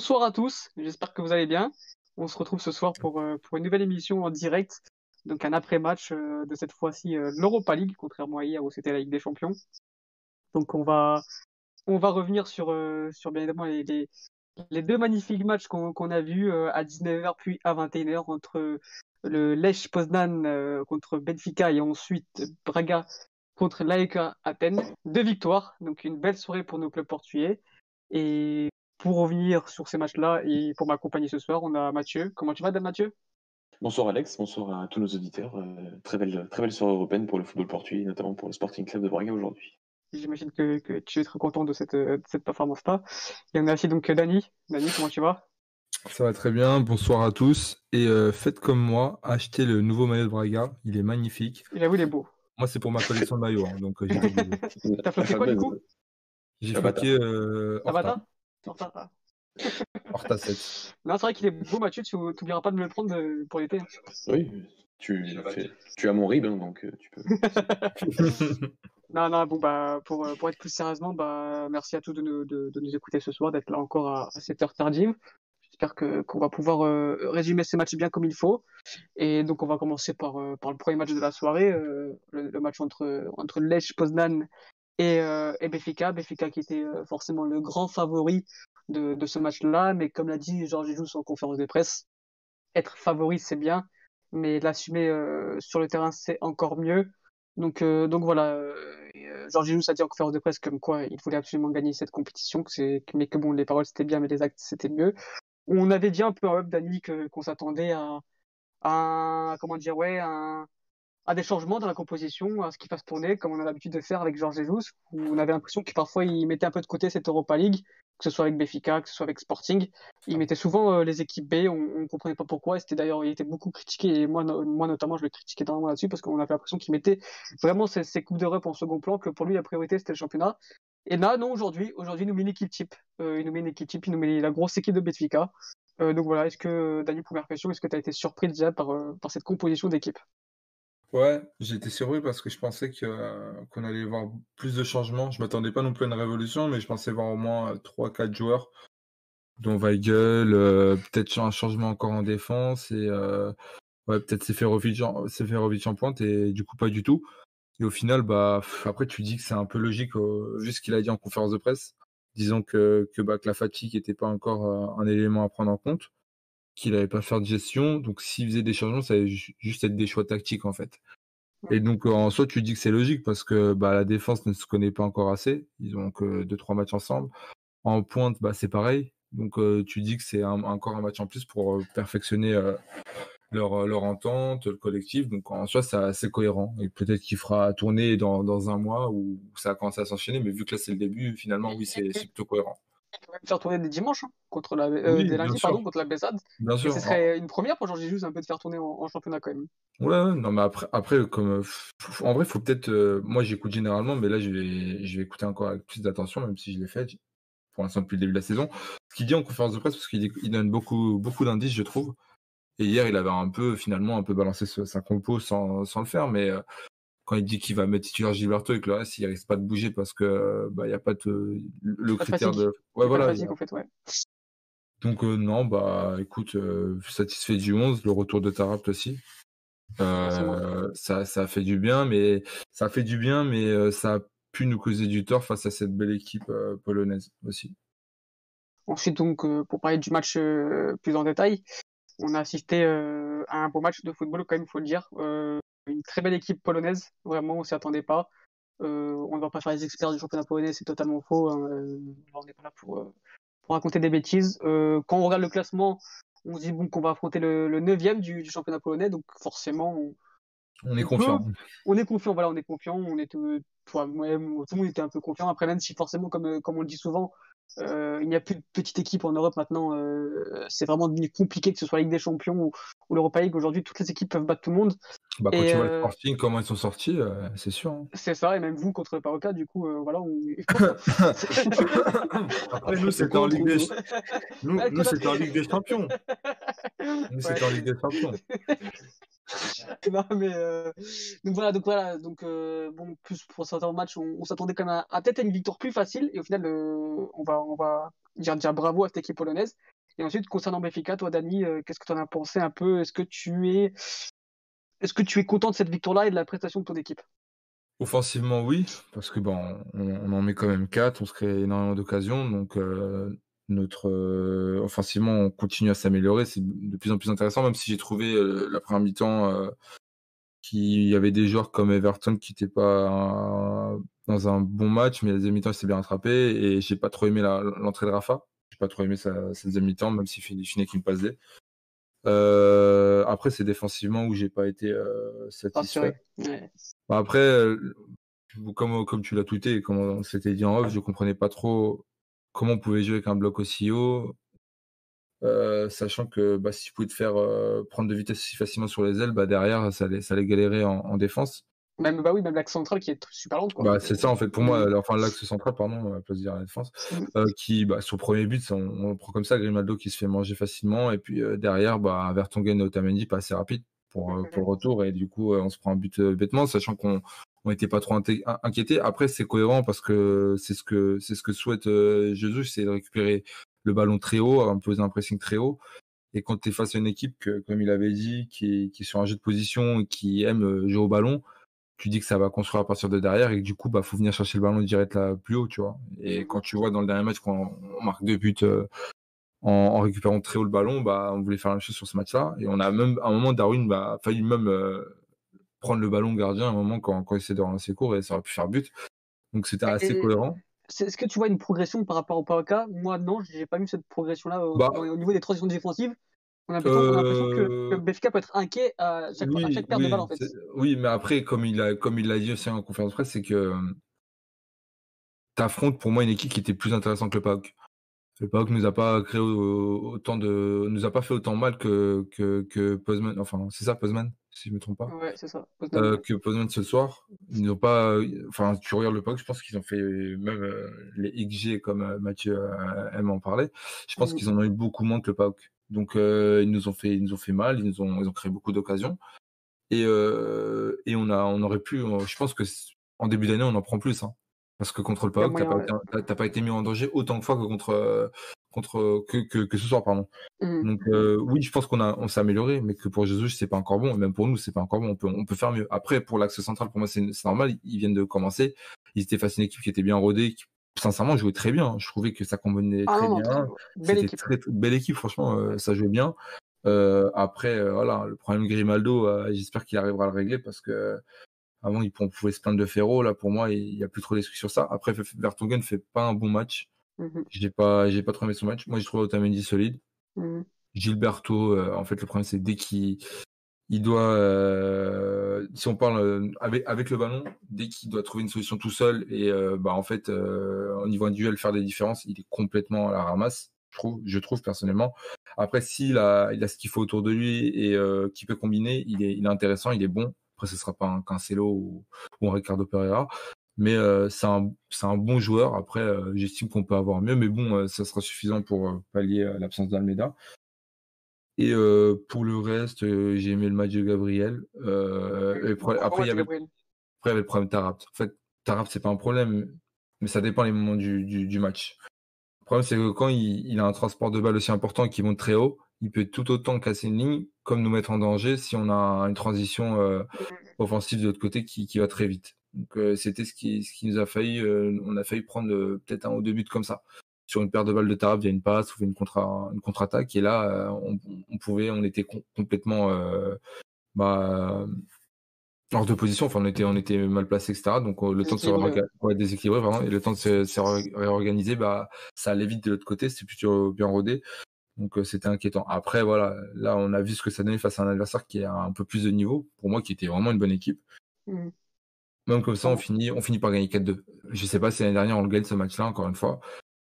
Bonsoir à tous, j'espère que vous allez bien. On se retrouve ce soir pour, euh, pour une nouvelle émission en direct, donc un après-match euh, de cette fois-ci euh, l'Europa League, contrairement à hier où c'était la Ligue des Champions. Donc on va, on va revenir sur, sur bien évidemment les, les, deux magnifiques matchs qu'on a vus à 19h puis à 21h entre le Lech Poznan contre Benfica et ensuite Braga contre l'AEK Athènes. Deux victoires, donc une belle soirée pour nos clubs portugais. Et pour revenir sur ces matchs-là et pour m'accompagner ce soir, on a Mathieu. Comment tu vas, Dan Mathieu? Bonsoir Alex, bonsoir à tous nos auditeurs. Euh, très, belle, très belle soirée européenne pour le football portugais, notamment pour le Sporting Club de Braga aujourd'hui. J'imagine que, tu es très content de cette, cette performance-là. Et on a aussi donc Dani. Dani, comment tu vas? Ça va très bien, bonsoir à tous. Et euh, faites comme moi, achetez le nouveau maillot de Braga, il est magnifique. Il avoue, il est beau. Moi, c'est pour ma collection de maillots, hein, donc euh, T'as floqué quoi du coup? J'ai 7. Non, c'est vrai qu'il est beau, Mathieu. Tu n'oublieras pas de me le prendre euh, pour l'été. Oui, tu, tu as mon rib, hein, donc euh, tu peux. non, non, bon, bah, pour, euh, pour être plus sérieusement, bah, merci à tous de nous, de, nous écouter ce soir, d'être là encore à, cette heure tardive. J'espère que, qu'on va pouvoir résumer ces matchs bien comme il faut. Et donc, on va commencer par, par le premier match de la soirée, le, match entre, entre Lech Poznan et, et Béfica. Béfica qui était forcément le grand favori de, ce match-là. Mais comme l'a dit Georges Jesus en conférence de presse, être favori, c'est bien, mais l'assumer euh, sur le terrain, c'est encore mieux. Donc, euh, donc voilà, euh, Georges Jesus a dit en conférence de presse comme quoi il voulait absolument gagner cette compétition, que mais que bon, les paroles c'était bien, mais les actes c'était mieux. On avait dit un peu en up, Dani, qu'on s'attendait à, à, comment dire, ouais, un, à des changements dans la composition, à ce qu'il fasse tourner, comme on a l'habitude de faire avec Georges Jesus, où on avait l'impression que parfois il mettait un peu de côté cette Europa League, que ce soit avec Benfica, que ce soit avec Sporting. Il mettait souvent euh, les équipes B, on ne comprenait pas pourquoi, c'était d'ailleurs, il était beaucoup critiqué, et moi, notamment, je le critiquais énormément là-dessus, parce qu'on avait l'impression qu'il mettait vraiment ces, coupes d'Europe en second plan, que pour lui, la priorité, c'était le championnat. Et là, non, aujourd'hui, aujourd'hui, il nous met une équipe type. Euh, il nous met une équipe type, il nous met la grosse équipe de Benfica. Euh, donc voilà, est-ce que, Daniel, première question, est-ce que tu as été surpris déjà par cette composition d'équipe? Ouais, été surpris parce que je pensais que, qu'on allait voir plus de changements. Je m'attendais pas non plus à une révolution, mais je pensais voir au moins 3-4 joueurs, dont Weigel, euh, peut-être un changement encore en défense et euh, ouais, peut-être Seferovic en, en pointe et du coup pas du tout. Et au final, bah après tu dis que c'est un peu logique vu ce qu'il a dit en conférence de presse, disons que que, bah, que la fatigue n'était pas encore euh, un élément à prendre en compte qu'il n'avait pas faire de gestion. Donc, s'il faisait des changements, ça allait juste être des choix tactiques, en fait. Et donc, en soi, tu dis que c'est logique parce que bah, la défense ne se connaît pas encore assez. Ils ont que deux, trois matchs ensemble. En pointe, bah, c'est pareil. Donc, euh, tu dis que c'est encore un match en plus pour euh, perfectionner euh, leur, leur entente, le collectif. Donc, en soi, c'est assez cohérent. Et peut-être qu'il fera tourner dans, dans un mois où ça a commencé à s'enchaîner. Mais vu que là, c'est le début, finalement, oui, c'est plutôt cohérent peut même faire tourner des dimanches hein, contre la euh, des lundis pardon contre la Bessade. Bien sûr. ce serait une première pour Georges Jesus un peu de faire tourner en, championnat quand même. Ouais, non mais après après comme en vrai faut peut-être euh, moi j'écoute généralement mais là je vais je vais écouter encore avec plus d'attention même si je l'ai fait pour l'instant depuis le début de la saison. Ce qu'il dit en conférence de presse parce qu'il il donne beaucoup beaucoup d'indices je trouve. Et hier il avait un peu finalement un peu balancé sa compo sans sans le faire mais euh, quand il dit qu'il va mettre titulaire Gilberto et que le reste il risque pas de bouger parce que bah il y a pas de le critère de ouais voilà. en fait, ouais. donc euh, non bah écoute euh, satisfait du 11 le retour de Tarapt aussi. Euh, ça ça a fait du bien mais ça a fait du bien mais ça a pu nous causer du tort face à cette belle équipe polonaise aussi. Ensuite donc pour parler du match plus en détail on a assisté à un beau match de football quand même faut le dire une très belle équipe polonaise, vraiment, on s'y attendait pas. Euh, on ne va pas faire les experts du championnat polonais, c'est totalement faux. Hein. Euh, on n'est pas là pour, euh, pour raconter des bêtises. quand on regarde le classement, on se dit bon qu'on va affronter le, le 9 du, du, championnat polonais, donc forcément on, est confiant. on est confiant, voilà, on est confiant. On est toi, moi, tout le monde était un peu confiant. Après, même si forcément, comme, comme on le dit souvent, euh, il n'y a plus de petite équipe en Europe maintenant. Euh, c'est vraiment devenu compliqué que ce soit la Ligue des Champions ou, ou l'Europa League. Aujourd'hui, toutes les équipes peuvent battre tout le monde. Bah, quand tu vois le euh, Sporting, comment ils sont sortis, c'est sûr. Hein. C'est ça, et même vous contre le Paroca, du coup, voilà. On... Après, nous, c'était en Ligue des nous, nous c'était en Ligue des Champions. Nous, c'était en Ligue des Champions. non, mais euh, donc voilà, donc voilà, donc euh, bon, plus pour certains matchs, on, on s'attendait quand même à, peut-être à une victoire plus facile, et au final, euh, on va, on va dire bravo à cette équipe polonaise. Et ensuite, concernant Benfica, toi, Dani, qu'est-ce que tu en as pensé un peu? Est-ce que tu es, est-ce que tu es content de cette victoire-là et de la prestation de ton équipe? Offensivement, oui, parce que on, en met quand même 4, on se crée énormément d'occasions, donc notre offensivement, on continue à s'améliorer, c'est de plus en plus intéressant, même si j'ai trouvé la première mi-temps qu'il y avait des joueurs comme Everton qui n'étaient pas dans un bon match, mais la deuxième mi-temps, il s'est bien rattrapé et j'ai pas trop aimé l'entrée de Rafa. J'ai pas trop aimé sa, deuxième mi-temps, même s'il finit qu'il me passait. Euh, après, c'est défensivement où j'ai pas été euh, satisfait. Bah, après, euh, comme, comme tu l'as tweeté et comme on s'était dit en off, je comprenais pas trop comment on pouvait jouer avec un bloc aussi haut, sachant que bah, si tu pouvais te faire prendre de vitesse si facilement sur les ailes, bah, derrière, ça allait, ça allait galérer en défense. Même, bah oui, même l'axe central qui est super long. Bah, c'est ça, en fait, pour moi, mm. enfin, l'axe central, pardon, à place de dire la défense, euh, qui, bah, sur le premier but, on, prend comme ça, Grimaldo qui se fait manger facilement, et puis derrière, bah, Vertonghen et Otamendi, pas assez rapide pour, pour le retour, et du coup, on se prend un but bêtement, sachant qu'on n'était pas trop inquiété. Après, c'est cohérent parce que c'est ce que, c'est ce que souhaite Jésus, c'est de récupérer le ballon très haut, un peu un pressing très haut. Et quand tu es face à une équipe, que, comme il avait dit, qui qui est sur un jeu de position et qui aime jouer au ballon, tu dis que ça va construire à partir de derrière et que du coup, bah, faut venir chercher le ballon direct là plus haut, tu vois. Et quand tu vois dans le dernier match qu'on marque deux buts euh, en, récupérant très haut le ballon, bah, on voulait faire la même chose sur ce match-là. Et on a même, à un moment, Darwin bah, failli même euh, prendre le ballon gardien à un moment quand, quand il s'est de relancer court et ça aurait pu faire but. Donc c'était assez cohérent. Est-ce que tu vois une progression par rapport au PAOK Moi, non, j'ai pas vu cette progression-là au, bah au niveau des transitions défensives. On a l'impression que, euh, peut être inquiet à chaque, oui, perte de balle en fait. Oui, mais après, comme il a, comme il l'a dit aussi en conférence presse, c'est que tu affrontes pour moi une équipe qui était plus intéressante que le PAOK. Le PAOK nous a pas créé autant de, nous a pas fait autant mal que que, que Postman. Enfin, c'est ça, Postman, si je me trompe pas. Ouais, c'est ça. Euh, que Postman ce soir. Ils n'ont pas. Enfin, tu regardes le PAOK, je pense qu'ils ont fait même euh, les XG comme Mathieu aime en parler. Je pense mm. qu'ils en ont eu beaucoup moins que le PAOK. Donc euh, ils nous ont fait, ils nous ont fait mal, ils nous ont, ils ont créé beaucoup d'occasions. Et, euh, et on a, on aurait pu, je pense que en début d'année on en prend plus, hein. parce que contre le PAOK, t'as pas, pas, été mis en danger autant de fois que contre, contre que, que, que ce soir, pardon. Mmh. Donc euh, oui, je pense qu'on a, on s'est amélioré, mais que pour Jésus c'est pas encore bon, et même pour nous c'est pas encore bon. On peut, on peut faire mieux. Après pour l'axe central, pour moi c'est normal, ils viennent de commencer. Ils étaient face à une équipe qui était bien rodée, qui sincèrement, jouait très bien. Je trouvais que ça combinait ah très bien. Belle équipe. Très, belle équipe, franchement, euh, ça jouait bien. Euh, après, voilà, le problème Grimaldo, j'espère qu'il arrivera à le régler parce que avant, il pouvait se plaindre de Ferro. Là, pour moi, il n'y a plus trop d'excuses sur ça. Après, Vertonghen ne fait pas un bon match. Mmh j'ai pas, j'ai pas trop aimé son match. Moi, j'ai trouvé Otamendi solide. Mmh Gilberto, en fait, le problème, c'est dès qu'il il doit, euh, si on parle euh, avec, avec le ballon, dès qu'il doit trouver une solution tout seul et euh, bah en fait au niveau individuel faire des différences, il est complètement à la ramasse. Je trouve, je trouve personnellement. Après, s'il a, il a ce qu'il faut autour de lui et qui peut combiner, il est, il est intéressant, il est bon. Après, ce sera pas un Cancelo ou, ou un Ricardo Pereira, mais c'est un, un bon joueur. Après, j'estime qu'on peut avoir mieux, mais bon, ça sera suffisant pour pallier l'absence d'Almeida. Et euh, pour le reste, euh, j'ai aimé le match de Gabriel. Euh, après, il y avait, après, le problème Tarap. En fait, Tarap, c'est pas un problème, mais ça dépend les moments du, du, match. Le problème, c'est que quand il, a un transport de balle aussi important qui monte très haut, il peut tout autant casser une ligne comme nous mettre en danger si on a une transition offensive de l'autre côté qui, qui, va très vite. Donc c'était ce qui, ce qui nous a failli, on a failli prendre peut-être un ou deux buts comme ça. Sur une paire de balles de Tarab via une passe ou une contre une contre-attaque. Et là euh, on, pouvait on était complètement euh, bah, hors de position. Enfin on était on était mal placé etc donc euh, le temps de se ouais, déséquilibrer vraiment. Et le temps de se, réorganiser bah ça allait vite de l'autre côté. C'était plutôt bien rodé. Donc c'était inquiétant. Après voilà là on a vu ce que ça donnait face à un adversaire qui a un peu plus de niveau pour moi qui était vraiment une bonne équipe. Mmh. Même comme ça on finit on finit par gagner 4-2 je sais pas si l'année dernière on le gagne ce match là encore une fois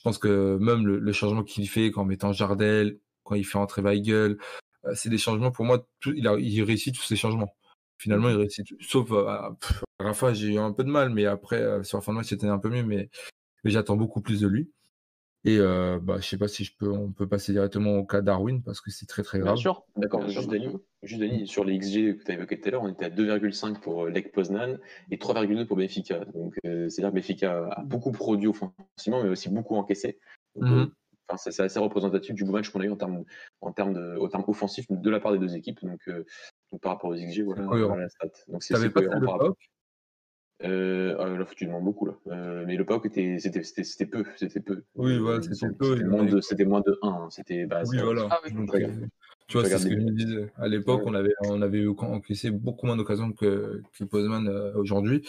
je pense que même le, changement qu'il fait en mettant Jardel, quand il fait entrer Weigel, euh, c'est des changements pour moi. il, a, il réussit tous ces changements. Finalement, il réussit. Sauf euh, à, Rafa, j'ai eu un peu de mal, mais après, euh, sur la fin de match, c'était un peu mieux. Mais, mais j'attends beaucoup plus de lui. Et euh, bah, je sais pas si je peux, on peut passer directement au cas Darwin parce que c'est très très grave. Bien sûr. D'accord, juste Dani, juste Dani, sur les XG que tu as évoqué tout à l'heure, on était à 2,5 pour euh, Lech Poznan et 3,2 pour Benfica. Donc euh, c'est-à-dire que Benfica a beaucoup produit offensivement, mais aussi beaucoup encaissé. Donc, euh, enfin, c'est assez représentatif du beau match qu'on a eu en termes, en termes, de, en termes offensifs de la part des deux équipes. Donc, euh, donc par rapport aux XG, voilà, la stat. Donc c'est pas de par rapport- Euh, ah, là, tu demandes beaucoup là. Euh, mais le PAOK était, c'était, c'était, c'était peu, c'était peu. Oui, voilà, Euh, c'était c'était peu, il moins de, c'était moins de 1. hein. C'était, bah, Oui, voilà. Ah oui. Donc, Regarde. tu vois, c'est ce que je me disais. À l'époque, Ouais. on avait, on avait eu encaissé beaucoup moins d'occasions que, que Postman euh, aujourd'hui.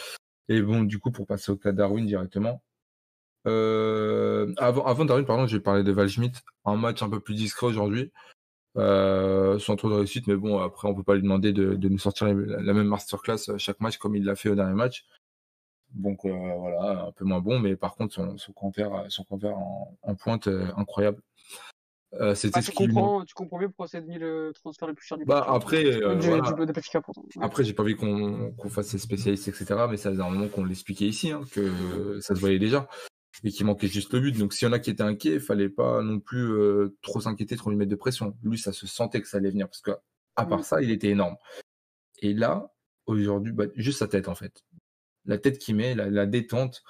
Et bon, du coup, pour passer au cas Darwin directement. Euh, avant, avant Darwin, pardon, j'ai parlé de Val Schmidt. Un match un peu plus discret aujourd'hui. Euh, sans trop de réussite, mais bon, après, on peut pas lui demander de, de nous sortir la, la même masterclass à chaque match comme il l'a fait au dernier match. Donc euh, voilà, un peu moins bon, mais par contre, son, son compère, son en, en pointe, euh, incroyable. Euh, C'était Ah, ce tu, comprends, tu comprends mieux pourquoi c'est devenu le transfert le plus cher du Bah, Benfica. après, Euh, euh, du, voilà. du- pardon. Ouais. Après, j'ai pas envie qu'on qu'on fasse ses spécialistes, etc. Mais ça faisait un moment qu'on l'expliquait ici, hein, que ça se voyait déjà. Et qu'il manquait juste le but. Donc, s'il y en a qui étaient inquiets, il fallait pas non plus euh, trop s'inquiéter, trop lui mettre de pression. Lui, ça se sentait que ça allait venir. Parce que, à part Mm. ça, il était énorme. Et là, aujourd'hui, bah, juste sa tête, en fait. La tête qu'il met, la, la détente.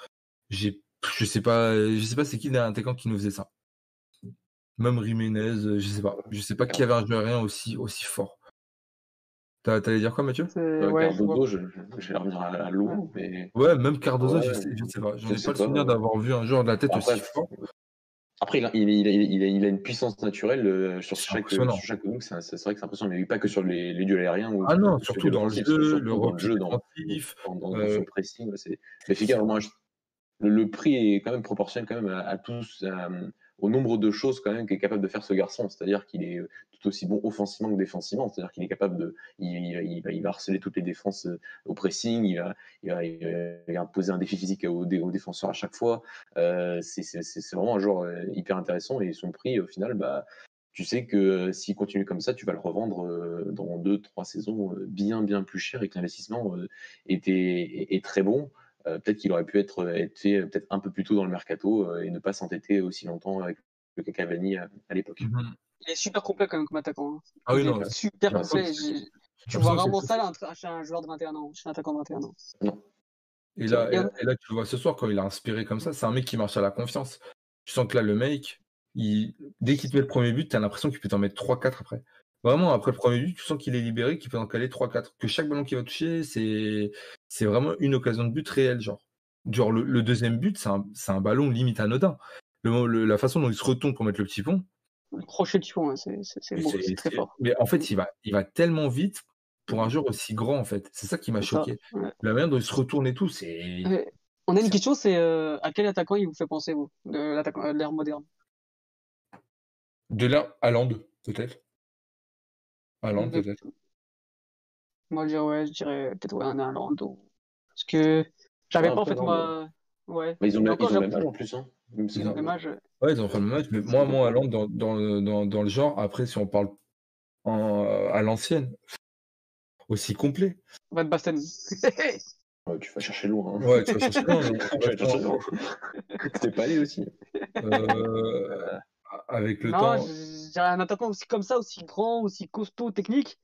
J'ai, je sais pas, je sais pas c'est qui derrière attaquant qui nous faisait ça. Même Jiménez, je sais pas. Je sais pas qui avait un joueur rien aussi, aussi fort. T'allais dire quoi, Mathieu? Euh, ouais. Cardozo, je, je vais revenir à, à l'eau, mais Ouais, même Cardozo, je, sais, je sais pas. J'en je ai pas le souvenir ouais. d'avoir vu un joueur de la tête après, aussi fort. après il, a, il, a, il, a, il a- il a une puissance naturelle euh, sur chaque, sur chaque c'est c'est vrai que c'est impressionnant, mais pas que sur les, les duels aériens. Ou, Ah non, ou sur surtout dans le jeu, le jeu, dans, dans, dans, dans euh, son pressing. c'est vraiment, je- le, le prix est quand même proportionnel quand même à, à tous, à- au nombre de choses quand même qu'est capable de faire ce garçon. C'est-à-dire qu'il est tout aussi bon offensivement que défensivement. C'est-à-dire qu'il est capable de, il, va, harceler toutes les défenses euh, au pressing, il va, il imposer un défi physique aux, dé- aux défenseurs à chaque fois. Euh, c'est vraiment un joueur euh, hyper intéressant et son prix au final, bah, tu sais que euh, s'il continue comme ça, tu vas le revendre euh, dans deux, trois saisons euh, bien, bien plus cher et que l'investissement euh, était, est, est très bon. Euh, peut-être qu'il aurait pu être, être fait euh, peut-être un peu plus tôt dans le mercato euh, et ne pas s'entêter aussi longtemps avec le Cavani à, à l'époque. Mhm. Il est super complet quand même comme attaquant. hein. Ah oui, non. super Ouais, complet. Tu vois vraiment ça là, chez un joueur de 21 ans, chez un attaquant de 21 ans. Et là, et, Et- là- et là, tu le vois ce soir, quand il a inspiré comme ça, c'est un mec qui marche à la confiance. Tu sens que là, le mec, il, dès qu'il te met le premier but, tu as l'impression qu'il peut t'en mettre 3-4 après. Vraiment, après le premier but, tu sens qu'il est libéré, qu'il peut en caler 3-4. Que chaque ballon qu'il va toucher, c'est c'est vraiment une occasion de but réelle, genre. Genre, le, le deuxième but, c'est un, un ballon limite anodin. Le, le- la façon dont il se retourne pour mettre le petit pont, Le crochet du fond, hein, c'est très fort. Mais en fait, il va, il va tellement vite pour un joueur aussi grand, en fait. C'est ça qui m'a ça, choqué. ouais. La manière dont il se retourne et tout, c'est. Ouais. On a une question, c'est euh, à quel attaquant il vous fait penser, vous, de de l'ère moderne? De là, Haaland, peut-être. Haaland, peut-être. Moi, je dirais, ouais, je dirais peut-être ouais, un Haaland. ou- Parce que j'avais pas en fait moi. Ouais. Mais ils ont, le- ils ont le j'avoue, même âge en plus. Hein. Ils ont- même âge. Ouais, ils ont fait le même match, mais moi, moi, Haaland, dans, dans, le- dans, dans le genre, après, si on parle en, à l'ancienne, aussi complet. Van Basten. Ouais, tu vas chercher loin. Hein. Ouais, tu vas chercher loin. T'es pas allé aussi. euh, avec le non, temps, dirais un attaquant aussi comme ça, aussi grand, aussi costaud, technique.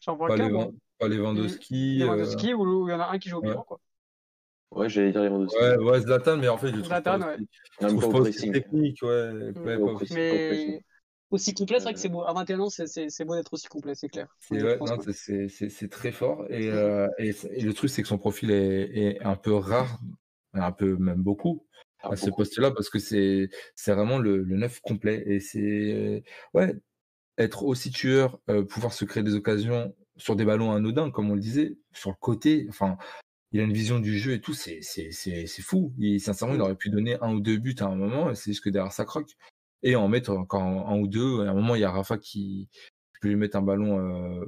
J'en vois pas, les, Lewandowski. Lewandowski, euh, ou il y en a un qui joue au ouais. bilan, quoi. Ouais, j'allais dire Lewandowski. Ouais, ouais, Zlatan, mais en fait, je trouve Zlatan, pas ouais. je trouve pas aussi technique, ouais. Mm. ouais, Pas pas au aussi-. Mais aussi complet, c'est vrai que c'est beau. À 21 ans, c'est- c'est c'est beau d'être aussi complet, c'est clair. C'est ouais, ouais. très fort. Et, euh, et, le truc, c'est que son profil est, est un peu rare, un peu même beaucoup, Ah, à ce poste-là, parce que c'est c'est vraiment le, le neuf complet. Et c'est ouais, être aussi tueur, euh, pouvoir se créer des occasions sur des ballons anodins, comme on le disait, sur le côté. Enfin, il a une vision du jeu et tout, c'est c'est- c'est- c'est fou. Et sincèrement, il aurait pu donner un ou deux buts à un moment, et c'est juste que derrière ça croque. Et en mettre encore un, un ou deux. À un moment, il y a Rafa qui peut lui mettre un ballon euh,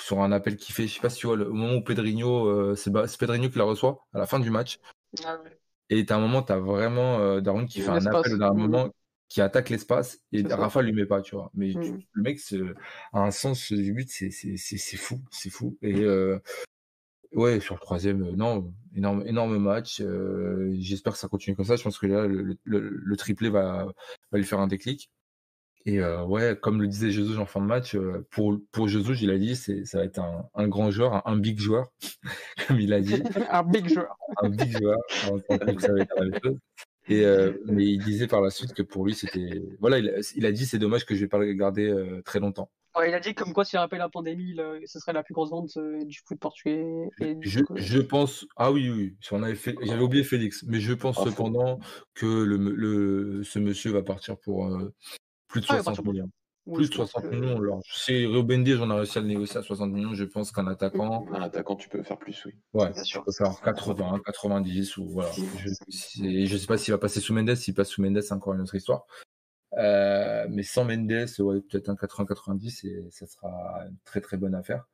sur un appel qui fait, je sais pas si tu vois, le- au moment où Pedrinho, euh, c'est Pedrinho qui la reçoit à la fin du match. Ah ouais. Et t'as un moment, t'as vraiment euh, Darwin qui fait un appel au dernier Mhm. moment, qui attaque l'espace, et. Rafa lui met pas, tu vois. Mais Mhm. le mec a un sens du but, c'est c'est- c'est- c'est fou, c'est fou. Et, euh, Ouais, sur le troisième, euh, non, énorme, énorme match. Euh, j'espère que ça continue comme ça. Je pense que là, le, le, triplé va, va lui faire un déclic. Et euh, ouais, comme le disait Jesus en fin de match, pour, pour Jesus, il a dit, c'est, ça va être un, un grand joueur, un, big joueur, comme il a dit. un big joueur. un big joueur. ça va être la même chose. Et, mais il disait par la suite que pour lui, c'était. Voilà, il, il, a dit c'est dommage que je vais pas le garder très longtemps il a dit comme quoi, s'il rappelle la pandémie, ce serait la plus grosse vente euh, du foot portugais. je, pense. Ah oui, oui. on avait fait... J'avais oublié Félix, mais je pense cependant que le, le, ce monsieur va partir pour euh, plus de 60 ah, millions. Plus de 60 millions. Alors, chez Ruben j'en ai réussi à le négocier à 60 millions. Je pense qu'un attaquant. Un attaquant, tu peux faire plus, oui. Ouais, tu peux faire 80, 90 ou voilà. Je, je sais pas s'il va passer sous Mendes. S'il passe sous Mendes, c'est encore une autre histoire. Euh, mais sans Mendes, ouais, peut-être un 80-90 et ça sera une très très bonne affaire.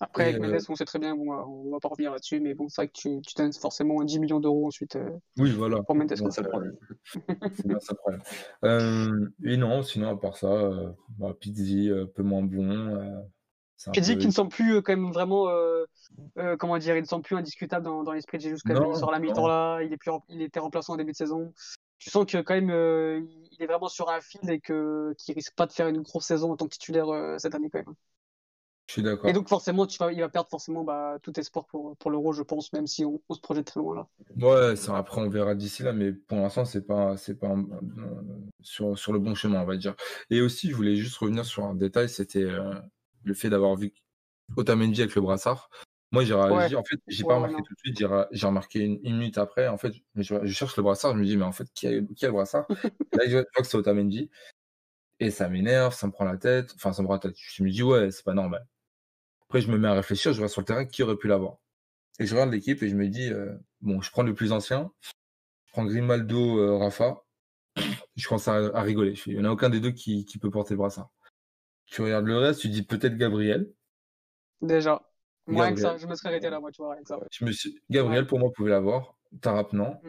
Après, avec Mendes, euh, on sait très bien, bon, on va pas revenir là-dessus, mais bon, c'est vrai que tu, tu donnes forcément 10 millions d'euros ensuite euh, oui, voilà. pour Mendes. ça euh, et non, sinon, à part ça, bah, Pizzi, un peu moins bon. Pizzi qui ne semble plus quand même vraiment, comment dire, il ne semble plus indiscutable dans, dans l'esprit de Jesus il sort la mi-temps là, il, est plus, il était remplaçant en début de saison tu sens que quand même euh, il est vraiment sur un fil et que qu'il risque pas de faire une grosse saison en tant que titulaire euh, cette année quand même. Je suis d'accord. Et donc forcément, tu vas, il va perdre forcément bah, tout espoir pour, pour l'Euro, je pense, même si on, se projette très loin là. Ouais, ça, après on verra d'ici là, mais pour l'instant c'est pas c'est pas sur, sur le bon chemin, on va dire. Et aussi, je voulais juste revenir sur un détail, c'était euh, le fait d'avoir vu Otamendi avec le brassard. Moi, j'ai réagi. En fait, j'ai pas remarqué tout de suite. J'ai remarqué une, minute après. En fait, je, cherche le brassard. Je me dis, mais en fait, qui a, qui a le brassard? Là, je vois que c'est Otamendi. Et ça m'énerve, ça me prend la tête. Enfin, ça me prend la tête. Je me dis, ouais, c'est pas normal. Après, je me mets à réfléchir. Je vois sur le terrain qui aurait pu l'avoir. Et je regarde l'équipe et je me dis, euh, bon, je prends le plus ancien. Je prends Grimaldo, euh, Rafa. Je commence à, rigoler. il n'y en a aucun des deux qui, qui peut porter le brassard. Tu regardes le reste, tu dis peut-être Gabriel. Déjà. Moins que ça, je me serais arrêté là, moi, tu vois, ça. Je me suis... Gabriel, pour moi, pouvait l'avoir. Tarap, non. Mm.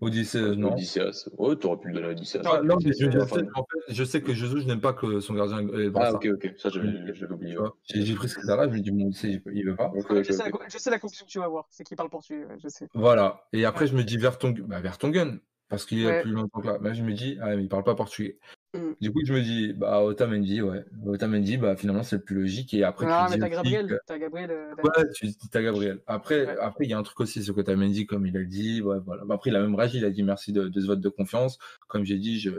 Odysseus, non. Odysseus. Ouais, t'aurais pu le donner à Odysseus. Ah, non, mais je, je, sais, en fait, je sais que Jesus, je n'aime pas que son gardien ait le Ah, ok, ok. Ça, j'avais oublié. J'ai pris ce critère-là, je me dis, bon, il veut pas. Okay, je, sais la, je, sais la, conclusion que tu vas avoir, c'est qu'il parle portugais, je sais. Voilà. Et après, je me dis, Vertonghen, bah, Vertonghen parce qu'il est plus longtemps que là. Mais je me dis, ah, mais il parle pas portugais. Mm. Du coup, je me dis, bah, Otamendi, ouais. Otamendi, bah, finalement, c'est le plus logique. Et après, non, mais t'as Gabriel. T'as Gabriel. Euh, ouais, tu as Gabriel. Après, après, il y a un truc aussi, c'est que Otamendi, comme il a dit, ouais, voilà. Bah, après, il a même réagi, il a dit merci de, ce vote de confiance. Comme j'ai dit, je,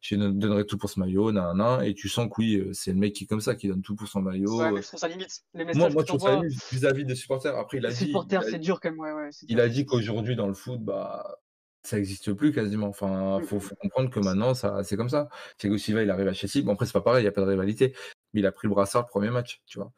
je donnerai tout pour ce maillot, nan, nan, Et tu sens que oui, euh, c'est le mec qui est comme ça, qui donne tout pour son maillot. Ouais, mais je trouve ça limite. Les messages moi, moi je trouve ça limite vis-à-vis des supporters. Après, il a les dit. supporters, c'est dur quand même, ouais, ouais. Il a dit qu'aujourd'hui, dans le foot, bah, ça n'existe plus quasiment. Enfin, mmh. faut, faut comprendre que maintenant, ça, c'est comme ça. Thiago Silva, il arrive à Chelsea. Bon, après, c'est pas pareil, il n'y a pas de rivalité. Mais il a pris le brassard le premier match, tu vois.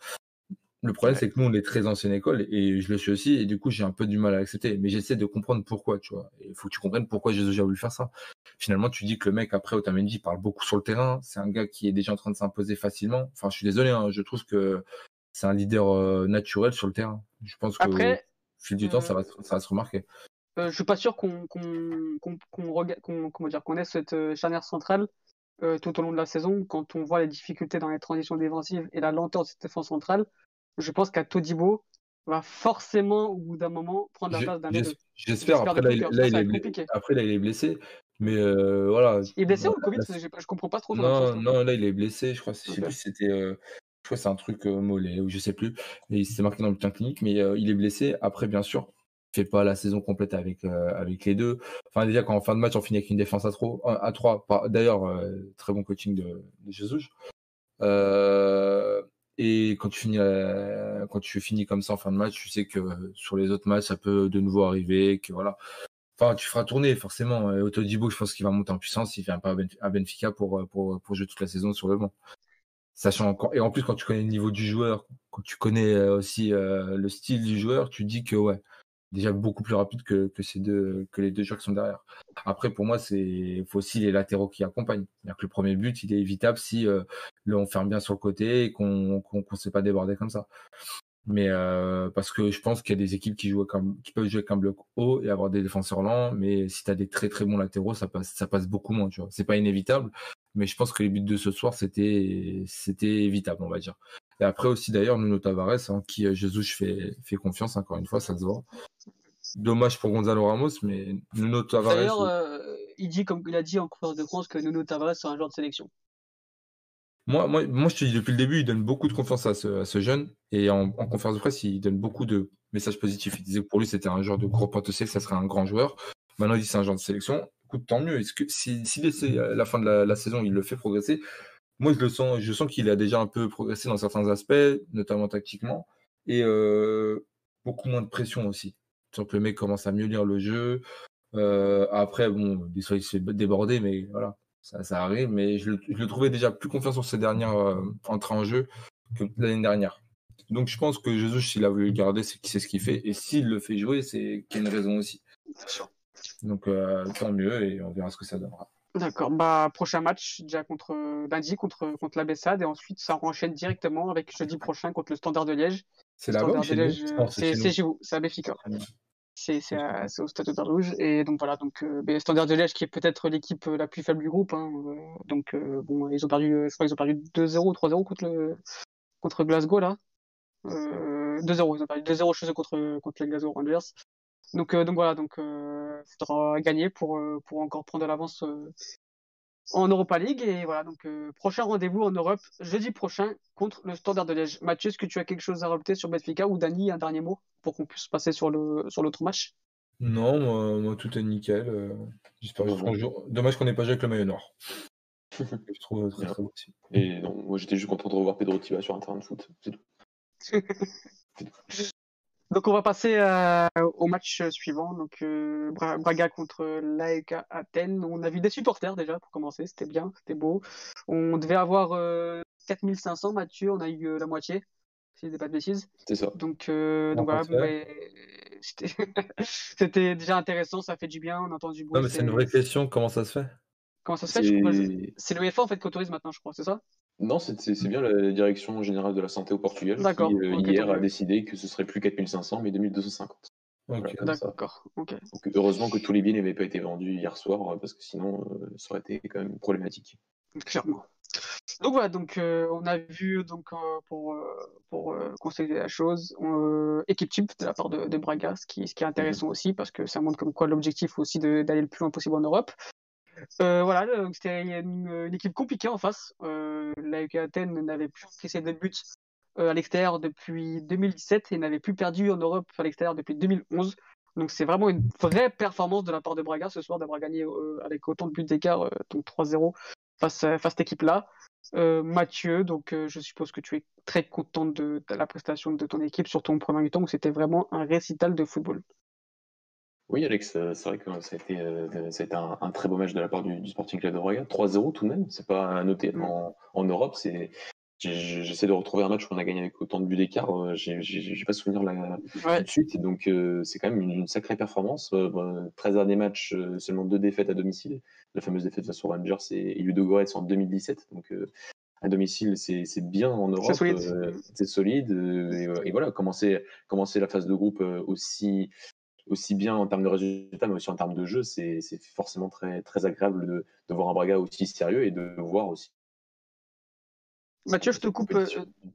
Le problème, c'est que nous, on est très ancienne école et je le suis aussi. Et du coup, j'ai un peu du mal à l'accepter. Mais j'essaie de comprendre pourquoi, tu vois. Il faut que tu comprennes pourquoi Jésus a voulu faire ça. Finalement, tu dis que le mec, après, Otamendi, parle beaucoup sur le terrain. C'est un gars qui est déjà en train de s'imposer facilement. Enfin, je suis désolé, hein, je trouve que c'est un leader euh, naturel sur le terrain. Je pense que au fil du temps, ça va, ça va se remarquer. Euh, je suis pas sûr qu'on qu'on ait cette euh, charnière centrale euh, tout au long de la saison. Quand on voit les difficultés dans les transitions défensives et la lenteur de cette défense centrale, je pense qu'à Todibo va forcément, au bout d'un moment, prendre la place d'un. J'espère. Après, là, il, est, après, là, il est blessé. Mais voilà. Il est blessé ou le Covid? Je comprends pas trop. Non, non, là, il est blessé. Je crois que c'était. je crois c'est un truc mollet ou je sais plus. Il s'est marqué dans le bulletin clinique. Mais il est blessé. Après, bien sûr, fait pas la saison complète avec euh, avec les deux. Enfin déjà quand en fin de match on finit avec une défense à trop à trois. D'ailleurs euh, très bon coaching de, de Jesus. Euh, et quand tu finis quand tu finis comme ça en fin de match, tu sais que sur les autres matchs ça peut de nouveau arriver, que voilà. Enfin, tu feras tourner forcément. Et je pense qu'il va monter en puissance. Il vient pas à Benfica pour, pour, pour jouer toute la saison sur le banc. Sachant encore, et en plus, quand tu connais le niveau du joueur, quand tu connais aussi le style du joueur, tu dis que ouais, déjà beaucoup plus rapide que, ces deux, que les deux joueurs qui sont derrière. Après, pour moi, c'est faut aussi les latéraux qui accompagnent. Que le premier but, il est évitable si euh, on ferme bien sur le côté et qu'on ne sait pas déborder comme ça. Mais euh, parce que je pense qu'il y a des équipes qui jouent qui peuvent jouer avec un bloc haut et avoir des défenseurs lents, mais si tu as des très très bons latéraux, ça passe ça passe beaucoup moins, tu vois. C'est pas inévitable, mais je pense que les buts de ce soir c'était c'était évitable, on va dire. Et après aussi d'ailleurs Nuno Tavares, hein, qui Jesus fait, fait confiance, encore une fois, ça se voit. Dommage pour Gonzalo Ramos, mais Nuno Tavares. D'ailleurs, il dit, comme il a dit en conférence de France, que Nuno Tavares c'est un joueur de sélection. Moi, moi, moi, je te dis depuis le début, il donne beaucoup de confiance à ce, jeune. Et en, conférence de presse, il donne beaucoup de messages positifs. Il disait que pour lui, c'était un joueur de gros potentiel, ça serait un grand joueur. Maintenant, il dit que c'est un joueur de sélection. Écoute, tant mieux. Est-ce que si, si la fin de la, saison, il le fait progresser, moi, je le sens, je sens qu'il a déjà un peu progressé dans certains aspects, notamment tactiquement, et euh, beaucoup moins de pression aussi. Donc le mec commence à mieux lire le jeu. Euh, après, bon, des fois, il se fait déborder, mais voilà ça, arrive, mais je le, trouvais déjà plus confiant sur ses dernières euh, entrées en jeu que l'année dernière. Donc je pense que Jesus, s'il a voulu le garder, c'est qu'il sait ce qu'il fait. Et s'il le fait jouer, c'est qu'il y a une raison aussi. Donc euh, tant mieux et on verra ce que ça donnera. D'accord. Bah, prochain match déjà contre lundi contre, contre la Bessade et ensuite ça enchaîne directement avec jeudi prochain contre le Standard de Liège. C'est là-bas C'est chez vous, c'est à Béfica c'est au Stade de Rouge. Et donc voilà, donc euh, ben, Standard de Liège qui est peut-être l'équipe euh, la plus faible du groupe. Hein, euh, donc bon, ils ont perdu, je crois qu'ils ont perdu 2-0 ou 3-0 contre, contre Glasgow là. 2-0, ils ont perdu 2-0 chez eux contre, contre les Glasgow Rangers. Donc, donc voilà, donc faudra gagner pour, pour encore prendre de l'avance en Europa League. Et voilà, donc euh, prochain rendez-vous en Europe jeudi prochain contre le Standard de Liège. Mathieu, est-ce que tu as quelque chose à rajouter sur Benfica ou Dani, un dernier mot pour qu'on puisse passer sur le sur l'autre match? Non, moi, tout est nickel. Euh, j'espère Dommage qu'on n'ait pas joué avec le maillot noir. Je trouve très très beau aussi. Et non, moi j'étais juste content de revoir Pedro Tiba sur un terrain de foot, c'est tout. Donc on va passer euh, au match suivant, donc euh, Braga contre l'AEK Athènes. On a vu des supporters déjà pour commencer, c'était bien, c'était beau. On devait avoir 4500 euh, Mathieu, on a eu la moitié, si je dis pas de bêtises. C'est ça. Donc, donc voilà, c'était déjà intéressant, ça fait du bien, on entend du bruit. Non mais c'est une vraie question, comment ça se fait? Comment ça se fait? C'est l'UEFA en fait qui autorise maintenant, je crois, c'est ça? Non, c'est bien la direction générale de la santé au Portugal qui, euh, hier, a décidé que ce serait plus 4500, mais 2250. D'accord. heureusement que tous les biens n'avaient pas été vendus hier soir, euh, parce que sinon, euh, ça aurait été quand même problématique. Clairement. Donc voilà, donc on a vu donc pour pour conseiller la chose équipe type de la part de, Braga, ce qui, ce qui est intéressant mhm. aussi parce que ça montre comme quoi l'objectif aussi d'aller le plus loin possible en Europe. Euh, voilà, c'était une, équipe compliquée en face. Euh, l'AEK Athènes n'avait plus pris de buts euh, à l'extérieur depuis 2017 et n'avait plus perdu en Europe à l'extérieur depuis 2011. Donc c'est vraiment une vraie performance de la part de Braga ce soir d'avoir gagné avec autant de buts d'écart, donc 3-0 face, à cette équipe-là. Mathieu, donc je suppose que tu es très content de, la prestation de ton équipe sur ton premier temps où c'était vraiment un récital de football. Oui, Alex, euh, c'est vrai que ça a été, euh, un, très beau match de la part du, Sporting Club de Braga. 3-0 tout de même, c'est pas à noter mm. en, Europe. C'est, j'essaie de retrouver un match qu'on a gagné avec autant de buts d'écart. Euh, j'ai, pas souvenir de suite. Et donc, c'est quand même une, sacrée performance. 13 derniers matchs, seulement deux défaites à domicile. La fameuse défaite face aux Rangers et, Ludogorets en 2017. Donc, à domicile, c'est, bien en Europe. C'est solide. et, voilà, commencer, commencer la phase de groupe aussi aussi bien en termes de résultats, mais aussi en termes de jeu, c'est forcément très, très agréable de, de, voir un Braga aussi sérieux et de voir aussi. Mathieu, je te coupe euh,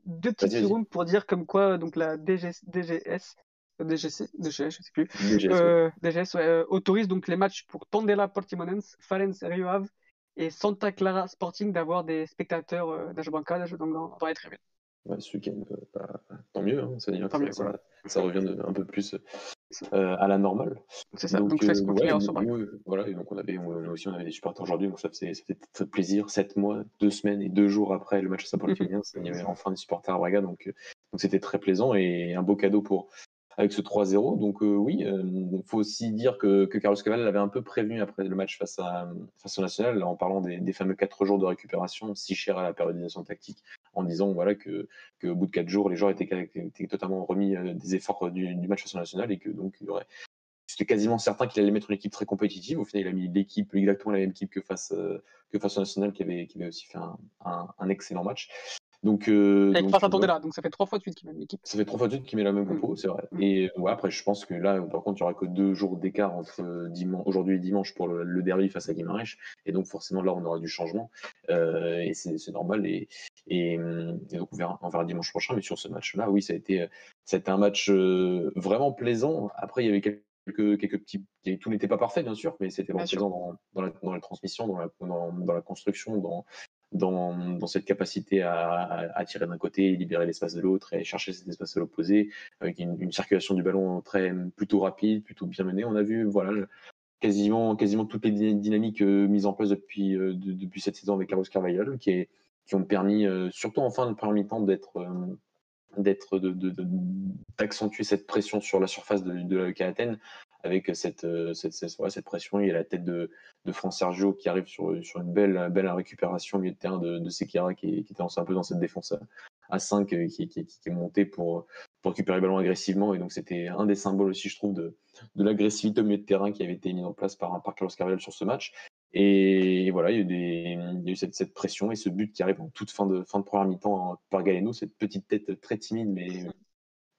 deux petites secondes pour dire comme quoi donc la DGS, DGS DGC, DGS, je sais plus, DGS, euh, autorise donc les matchs pour Tondela Portimonense, Farense Rio Ave et Santa Clara Sporting d'avoir des spectateurs euh, d'Ajabanca, dans, les tribunes. Ouais, ce week-end, bah, tant mieux, hein, ça, ça, ça, revient un peu plus euh, à la normale. C'est ça, donc, ça se Voilà, et donc on avait, on, aussi on avait des supporters aujourd'hui, donc ça faisait, ça très plaisir. Sept mois, deux semaines et deux jours après le match à Saint-Paul-Féminin, il y avait enfin des supporters à Braga, donc euh, donc c'était très plaisant et un beau cadeau pour avec ce 3-0. Donc euh, oui, il faut aussi dire que, que Carlos Caval l'avait un peu prévenu après le match face, à, face au National, en parlant des, des fameux quatre jours de récupération, si chers à la périodisation tactique, en disant voilà que, que au bout de quatre jours, les joueurs étaient, totalement remis euh, des efforts euh, du, du match national et que donc il y aurait c'était quasiment certain qu'il allait mettre une équipe très compétitive. Au final, il a mis l'équipe, exactement la même équipe que face, euh, que face au National, qui avait, qui avait aussi fait un, un, excellent match. Donc, euh, Avec donc, là, donc ça fait trois fois de suite qu'il met l'équipe. Ça fait trois fois de suite qu'il met la même mm. compo, c'est vrai. Mm. Et ouais, après, je pense que là, par contre, il n'y aura que deux jours d'écart entre dimanche, aujourd'hui et dimanche pour le, derby face à Guimarães. Et donc, forcément, là, on aura du changement. et c'est normal. Et, et, donc, on verra, on verra dimanche prochain. Mais sur ce match-là, oui, ça a été, ça a été un match vraiment plaisant. Après, il y avait quelques quelques, quelques petits. Tout n'était pas parfait, bien sûr, mais c'était vraiment présent dans, dans, la, dans, la, transmission, dans la, dans, la construction, dans, dans, cette capacité à, tirer d'un côté, libérer l'espace de l'autre et chercher cet espace à l'opposé, avec une, circulation du ballon très plutôt rapide, plutôt bien menée. On a vu voilà, quasiment, quasiment toutes les dynamiques euh, mises en place depuis, euh, depuis cette saison avec Carlos Carvalho, qui, qui ont permis, euh, surtout en fin de première mi-temps, d'être d'accentuer cette pression sur la surface de, la Athènes avec cette, euh, cette, pression. Il y a la tête de, de Sergio qui arrive sur, une belle, belle récupération au milieu de terrain de, de Sekira qui, qui était un peu dans cette défense à, 5 euh, qui, qui, est monté pour, pour récupérer le ballon agressivement. Et donc, c'était un des symboles aussi, je trouve, de, de l'agressivité au milieu de terrain qui avait été mis en place par, par Carlos Carvalho sur ce match. Et voilà, il y a eu, des, il y a eu cette, cette, pression et ce but qui arrive en toute fin de, fin de première mi-temps hein, par Galeno, cette petite tête très timide mais,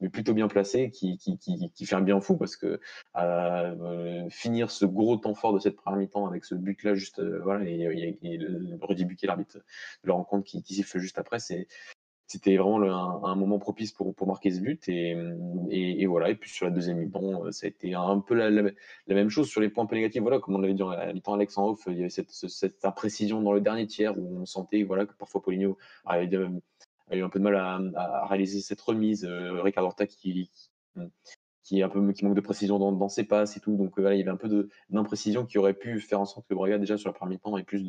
mais plutôt bien placée qui, qui, qui, qui fait un bien fou parce que euh, finir ce gros temps fort de cette première mi-temps avec ce but-là, juste euh, voilà, et, et, et le, Rudy Buquet, l'arbitre de la rencontre qui, qui siffle juste après, c'est c'était vraiment un, moment propice pour, pour marquer ce but. Et, et, voilà. Et puis sur la deuxième mi-temps, euh, ça a été un peu la, même chose sur les points un peu négatifs. Voilà, comme on l'avait dit à mi-temps, Alex en off, il y avait cette, cette, imprécision dans le dernier tiers où on sentait voilà, que parfois Poligno avait, a eu un peu de mal à, réaliser cette remise. Euh, Ricardo Horta qui, qui, est un peu, qui manque de précision dans, ses passes et tout. Donc voilà, il y avait un peu d'imprécision qui aurait pu faire en sorte que Braga, déjà sur la première mi-temps, ait plus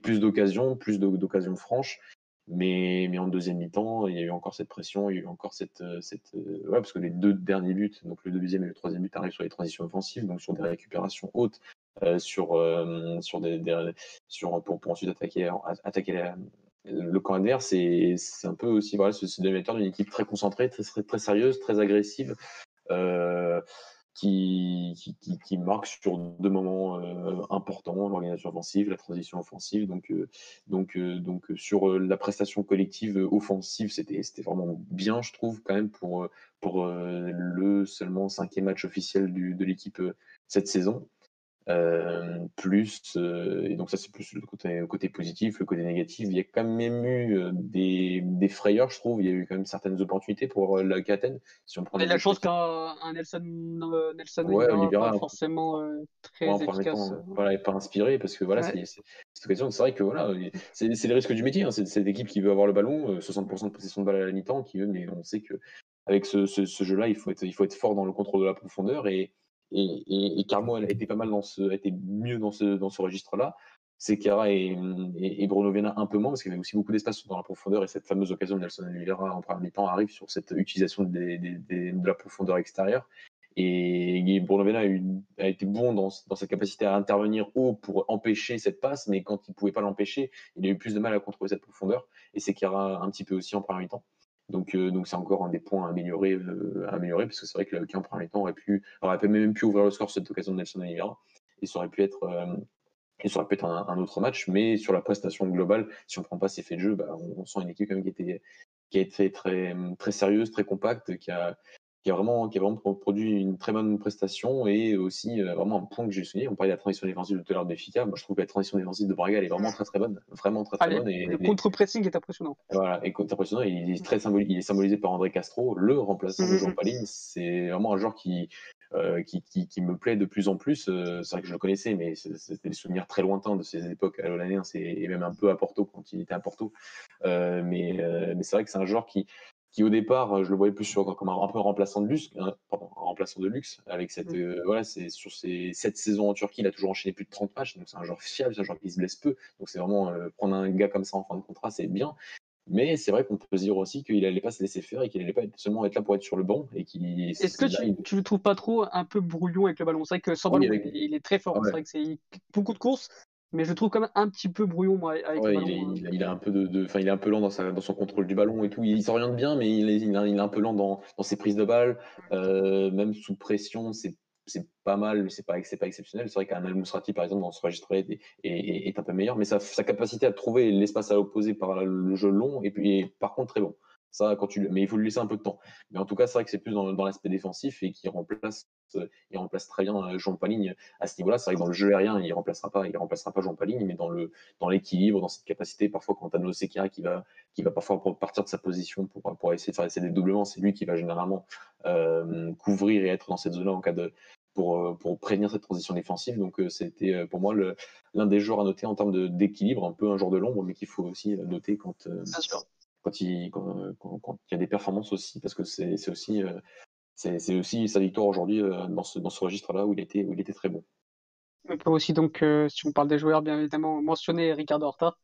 plus d'occasions, plus d'occasions franches. Mais, mais en deuxième mi-temps, il y a eu encore cette pression, il y a eu encore cette. Euh, cette euh, parce que les deux derniers buts, donc le deuxième et le troisième but, arrivent sur les transitions offensives, donc sur des récupérations hautes, euh, sur, sur des, sur, pour, pour, ensuite attaquer, attaquer le camp adverse. C'est un peu aussi voilà, ce, ce d'une équipe très concentrée, très, très, sérieuse, très agressive. Qui, qui, qui, marque sur deux moments euh, importants, l'organisation offensive, la transition offensive. Donc, euh, donc, euh, donc sur la prestation collective offensive, c'était vraiment bien, je trouve, quand même, pour, pour le seulement cinquième match officiel du, de l'équipe cette saison. Euh, plus, euh, et donc ça c'est plus le côté, côté, positif, le côté négatif. Il y a quand même eu euh, des, des, frayeurs, je trouve. Il y a eu quand même certaines opportunités pour la Athènes. Si on prend la chose qu'un Nelson, Nelson ouais, Oliveira, pas forcément très efficace. voilà, et pas inspiré parce que voilà, c'est cette occasion. C'est vrai que voilà, c'est les risques du métier. Hein. C'est cette équipe qui veut avoir le ballon, 60% de possession de balle à la mi-temps, qui veut, mais on sait que avec ce, ce, ce jeu-là, il faut être, il faut être fort dans le contrôle de la profondeur et et, Carmo elle été pas mal dans ce, été mieux dans ce, dans ce registre-là. Sekera et, et, Bruno Viana un peu moins, parce qu'il y avait aussi beaucoup d'espace dans la profondeur, et cette fameuse occasion de Nelson Oliveira en premier temps arrive sur cette utilisation de la profondeur extérieure. Et, Bruno Viana a, été bon dans, sa capacité à intervenir haut pour empêcher cette passe, mais quand il ne pouvait pas l'empêcher, il a eu plus de mal à contrôler cette profondeur, et Sekera un petit peu aussi en premier temps. Donc, euh, donc c'est encore un des points à améliorer, euh, à améliorer parce que c'est vrai que le en premier temps aurait pu, aurait même pu ouvrir le score sur cette occasion de Nelson Oliveira et ça aurait pu être, euh, ça aurait pu être un, autre match. Mais sur la prestation globale, si on prend pas ses faits de jeu, bah, on, on, sent une équipe quand même qui était, qui a été très, très sérieuse, très compacte, qui a, qui a vraiment, qui a vraiment produit une très bonne prestation et aussi euh, vraiment un point que j'ai souligné. On parlait de la transition défensive de tout à l'heure de Moi, je trouve que la transition défensive de Braga, elle est vraiment très très bonne. Vraiment très très bonne. Et, le contre-pressing est impressionnant. Voilà, et impressionnant. Il est, très symboli il est symbolisé par André Castro, le remplaçant de mhm. Jean Paline. C'est vraiment un joueur qui, euh, qui, qui, qui, me plaît de plus en plus. Euh, c'est vrai que je le connaissais, mais c'était des souvenirs très lointains de ces époques à l'année, et même un peu à Porto quand il était à Porto. Euh, mais mais c'est vrai que c'est un joueur qui, qui au départ, euh, je le voyais plus sur, comme un, un peu remplaçant de luxe, hein, pardon, un remplaçant de luxe, avec cette, mm. euh, voilà, c'est sur ces sept saisons en Turquie, il a toujours enchaîné plus de 30 matchs, donc c'est un joueur fiable, c'est un joueur qui se blesse peu, donc c'est vraiment euh, prendre un gars comme ça en fin de contrat, c'est bien. Mais c'est vrai qu'on peut se dire aussi qu'il allait pas se laisser faire et qu'il allait pas seulement être là pour être sur le banc et qu'il. Est-ce que tu, tu le trouves pas trop un peu brouillon avec le ballon? C'est vrai que sans ballon, il, est très fort. C'est vrai que c'est beaucoup de courses, mais je trouve quand même un petit peu brouillon moi, avec ouais, il, est, il, a un peu de, enfin, il est un peu lent dans, sa, dans son contrôle du ballon et tout. Il, s'oriente bien, mais il est, il est, un peu lent dans, dans ses prises de balles, euh, même sous pression. C'est c'est pas mal, mais c'est pas, pas exceptionnel. C'est vrai qu'un Al par exemple, dans ce registre-là, est, est, un peu meilleur, mais sa, sa capacité à trouver l'espace à l'opposé par le jeu long, et puis par contre très bon. Mais il faut lui laisser un peu de temps. Mais en tout cas, c'est vrai que c'est plus dans, l'aspect défensif et qui remplace, il remplace très bien euh, Jean Paligne à ce niveau-là. C'est vrai que dans le jeu aérien, il remplacera pas, il remplacera pas Jean Paligne, mais dans le, dans l'équilibre, dans cette capacité, parfois quand as Sekira qui va, qui va parfois partir de sa position pour, pour essayer de faire des dédoublements, c'est lui qui va généralement euh, couvrir et être dans cette zone-là en cas de, pour, euh, pour, prévenir cette transition défensive. Donc c'était pour moi l'un des joueurs à noter en termes d'équilibre, un peu un joueur de l'ombre, mais qu'il faut aussi noter quand, quand il, quand, il y a des performances aussi, parce que c'est aussi, euh, c'est aussi sa victoire aujourd'hui euh, dans ce, dans ce registre-là où, il était, où il était très bon. On peut aussi, donc, euh, si on parle des joueurs, bien évidemment, mentionner Ricardo Horta.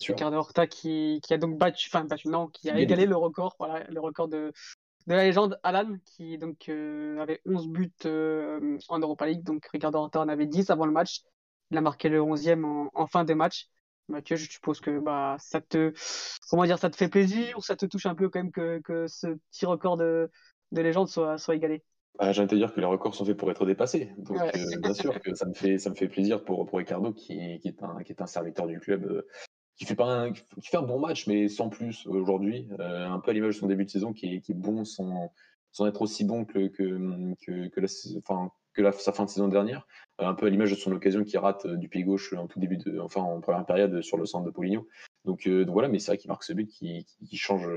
Ricardo Horta qui, qui, a donc battu, enfin battu, non, qui a égalé le record, voilà, le record de, de la légende Alan, qui donc avait 11 buts en Europa League. Donc Ricardo Horta en avait 10 avant le match. Il a marqué le 11e en, en fin de match. Mathieu, je suppose que bah, ça te, comment dire, ça te fait plaisir ou ça te touche un peu quand même que, que ce petit record de, de légende soit, soit égalé? Bah, J'ai envie de te dire que les records sont faits pour être dépassés. Donc, euh, bien sûr que ça me fait, ça me fait plaisir pour, pour Ricardo, qui, qui, est un, qui est un serviteur du club, euh, qui, fait pas un, qui fait un bon match, mais sans plus aujourd'hui. Euh, un peu à l'image de son début de saison, qui est, qui est bon sans, sans être aussi bon que, que, que, que la, enfin, que la, sa fin de saison dernière, euh, un peu à l'image de son occasion qui rate euh, du pied gauche en tout début de, enfin en première période sur le centre de Poligno. Donc, euh, donc voilà, mais c'est vrai qu'il marque ce but qui, qui, change,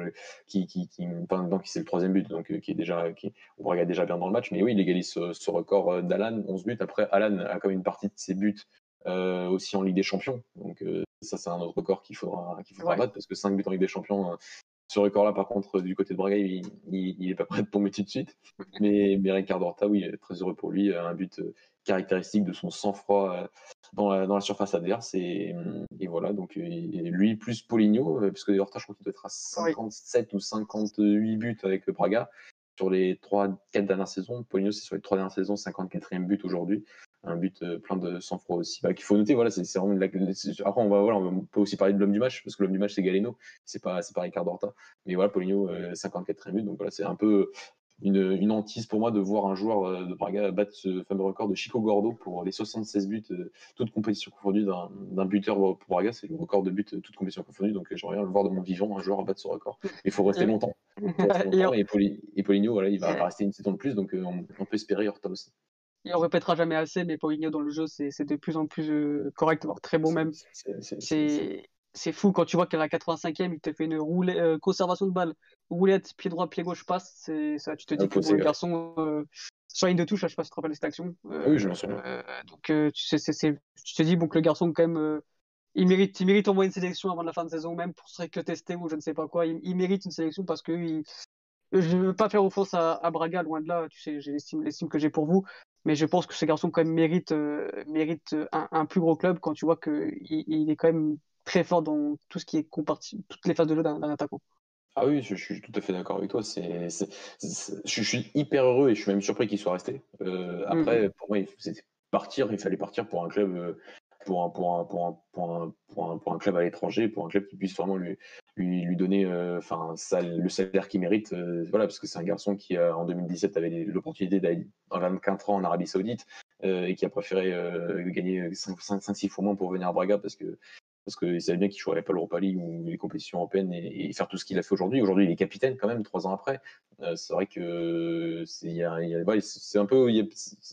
qui, qui, qui enfin, c'est le troisième but, donc qui est déjà, qui, on regarde déjà bien dans le match. Mais oui, il égalise ce, record d'Alan, 11 buts. Après, Alan a comme une partie de ses buts aussi en Ligue des Champions. Donc ça, c'est un autre record qu'il faudra, qu'il faudra battre parce que 5 buts en Ligue des Champions, ce record-là, par contre, du côté de Braga, il, il, est pas prêt de tomber tout de suite. Mais, mais Ricardo Horta, oui, très heureux pour lui. Un but euh, caractéristique de son sang-froid euh, dans la, dans la, surface adverse. Et, et voilà, donc lui plus Poligno, euh, puisque Horta, je crois qu'il doit être à 57 ou 58 buts avec Braga sur les 3-4 dernières saisons. Poligno, c'est sur les 3 dernières saisons, 54e but aujourd'hui un but euh, plein de sang-froid aussi. Bah, qu'il faut noter, voilà, c'est vraiment Après, on va, voilà, on peut aussi parler de l'homme du match, parce que l'homme du match, c'est Galeno, c'est pas, pas Ricardo Horta. Mais voilà, Poligno, 54 euh, buts, donc voilà, c'est un peu une, une, hantise pour moi de voir un joueur euh, de Braga battre ce fameux record de Chico Gordo pour les 76 buts, toute compétition confondue d'un buteur pour Braga. C'est le record de buts, toute compétition confondue. Donc j'aimerais le voir de mon vivant, un joueur battre ce record. Il faut rester longtemps. et, Poligno, voilà, il va rester une saison de plus, donc on, on peut espérer Horta aussi il ne répétera jamais assez, mais Paulinho dans le jeu, c'est de plus en plus euh, correct, voire très bon même. C'est fou quand tu vois qu'à la 85e, il te fait une euh, conservation de balle, roulette, pied droit, pied gauche passe. Ça, tu te dis que le garçon, euh, sur ligne de touche, je sais pas si tu te rappelles cette action. oui, je m'en souviens. donc tu, te dis bon, que le garçon, quand même, il mérite, il mérite au moins une sélection avant la fin de saison, même pour se que tester ou je ne sais pas quoi. Il, mérite une sélection parce que je ne veux pas faire offense à, à, Braga, loin de là. Tu sais, j'ai l'estime que j'ai pour vous. Mais je pense que ce garçon quand même mérite, euh, mérite un, plus gros club quand tu vois qu'il il est quand même très fort dans tout ce qui est comparti, toutes les phases de jeu d'un attaquant. Ah oui, je, suis tout à fait d'accord avec toi. C'est, je, suis hyper heureux et je suis même surpris qu'il soit resté. Euh, après, mm. pour moi, il partir, il fallait partir pour un club euh, pour un, pour un, pour un, pour un, pour un, pour un club à l'étranger, pour un club qui puisse vraiment lui, lui, lui donner euh, enfin le salaire qu'il mérite. Euh, voilà, parce que c'est un garçon qui, en 2017, avait l'opportunité d'aller en 24 ans en Arabie Saoudite euh, et qui a préféré gagner 5-6 fois moins pour venir à Braga parce que parce qu'il savait bien qu'il ne jouerait pas l'Europa League ou les compétitions européennes et, faire tout ce qu'il a fait aujourd'hui. Aujourd'hui, il est capitaine quand même, trois ans après. c'est vrai que c'est un peu, il y a,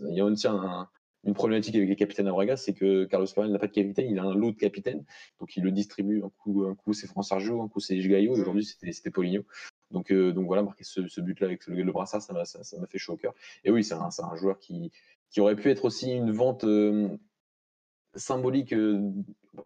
y a un, une problématique avec les capitaines à Braga, c'est que Carlos Carvalho n'a pas de capitaine, il a un lot de capitaines, donc il le distribue. Un coup, un coup c'est François Sergio, un coup c'est Gaillot, et aujourd'hui c'était Poligno. Donc, euh, donc voilà, marquer ce, but-là avec le, le brassard, ça m'a ça, fait chaud au cœur. Et oui, c'est un, un, joueur qui, qui aurait pu être aussi une vente euh, symbolique, euh,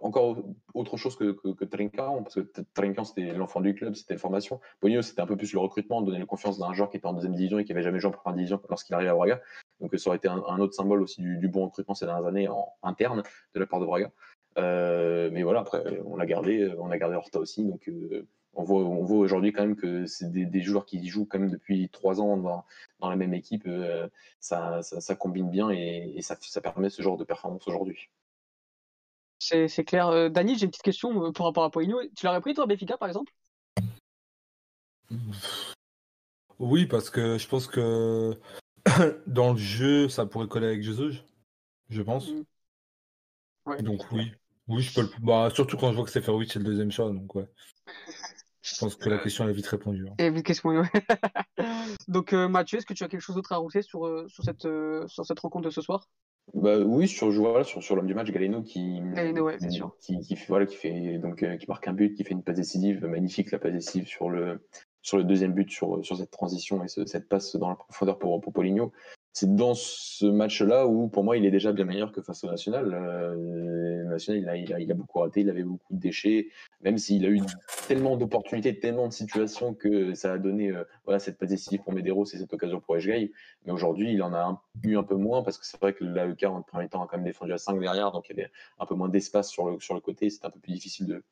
encore autre chose que, que, parce que Trinkan c'était l'enfant du club, c'était la formation. Poligno c'était un peu plus le recrutement, donner la confiance d'un joueur qui était en deuxième division et qui avait jamais joué en première division lorsqu'il arrive à Braga. Donc ça aurait été un, autre symbole aussi du, bon recrutement ces dernières années en interne de la part de Braga. Euh, mais voilà, après on l'a gardé, on a gardé Horta aussi, donc euh, on voit, aujourd'hui quand même que c'est des, joueurs qui jouent quand même depuis trois ans dans, la même équipe. ça, ça, combine bien et, ça permet ce genre de performance aujourd'hui. C'est clair. Euh, Dani, j'ai une petite question euh, par rapport à Poligno. Tu l'aurais pris, toi, Béfica, par exemple? Oui, parce que je pense que dans le jeu, ça pourrait coller avec Jesus, je pense. Mm. Ouais. Donc oui. Oui, je peux le. Bah, surtout quand je vois que Seferovic c'est le deuxième choix, donc ouais. Je pense que la question elle est vite répondue. hein. Et vite question, ouais. Donc euh, Mathieu, est-ce que tu as quelque chose d'autre à rajouter sur, euh, sur, cette, euh, sur cette rencontre de ce soir? Bah oui, sur voilà, sur, sur l'homme du match, Galeno qui, Galeno, ouais, bien qui, sûr. qui, voilà, qui fait donc euh, qui marque un but, qui fait une passe décisive, magnifique la passe décisive sur le sur le deuxième but sur sur cette transition et ce- cette passe dans la profondeur pour pour Poligno. C'est dans ce match-là où pour moi il est déjà bien meilleur que face au National. Euh, National il a, beaucoup raté, il avait beaucoup de déchets, même s'il a eu tellement d'opportunités, tellement de situations que ça a donné euh, voilà cette passe pour Medeiros et cette occasion pour Eshgay. Mais aujourd'hui, il en a eu un peu moins parce que c'est vrai que l'AEK en premier temps a quand même défendu à 5 derrière, donc il y avait un peu moins d'espace sur le, sur le côté. C'était un peu plus difficile de,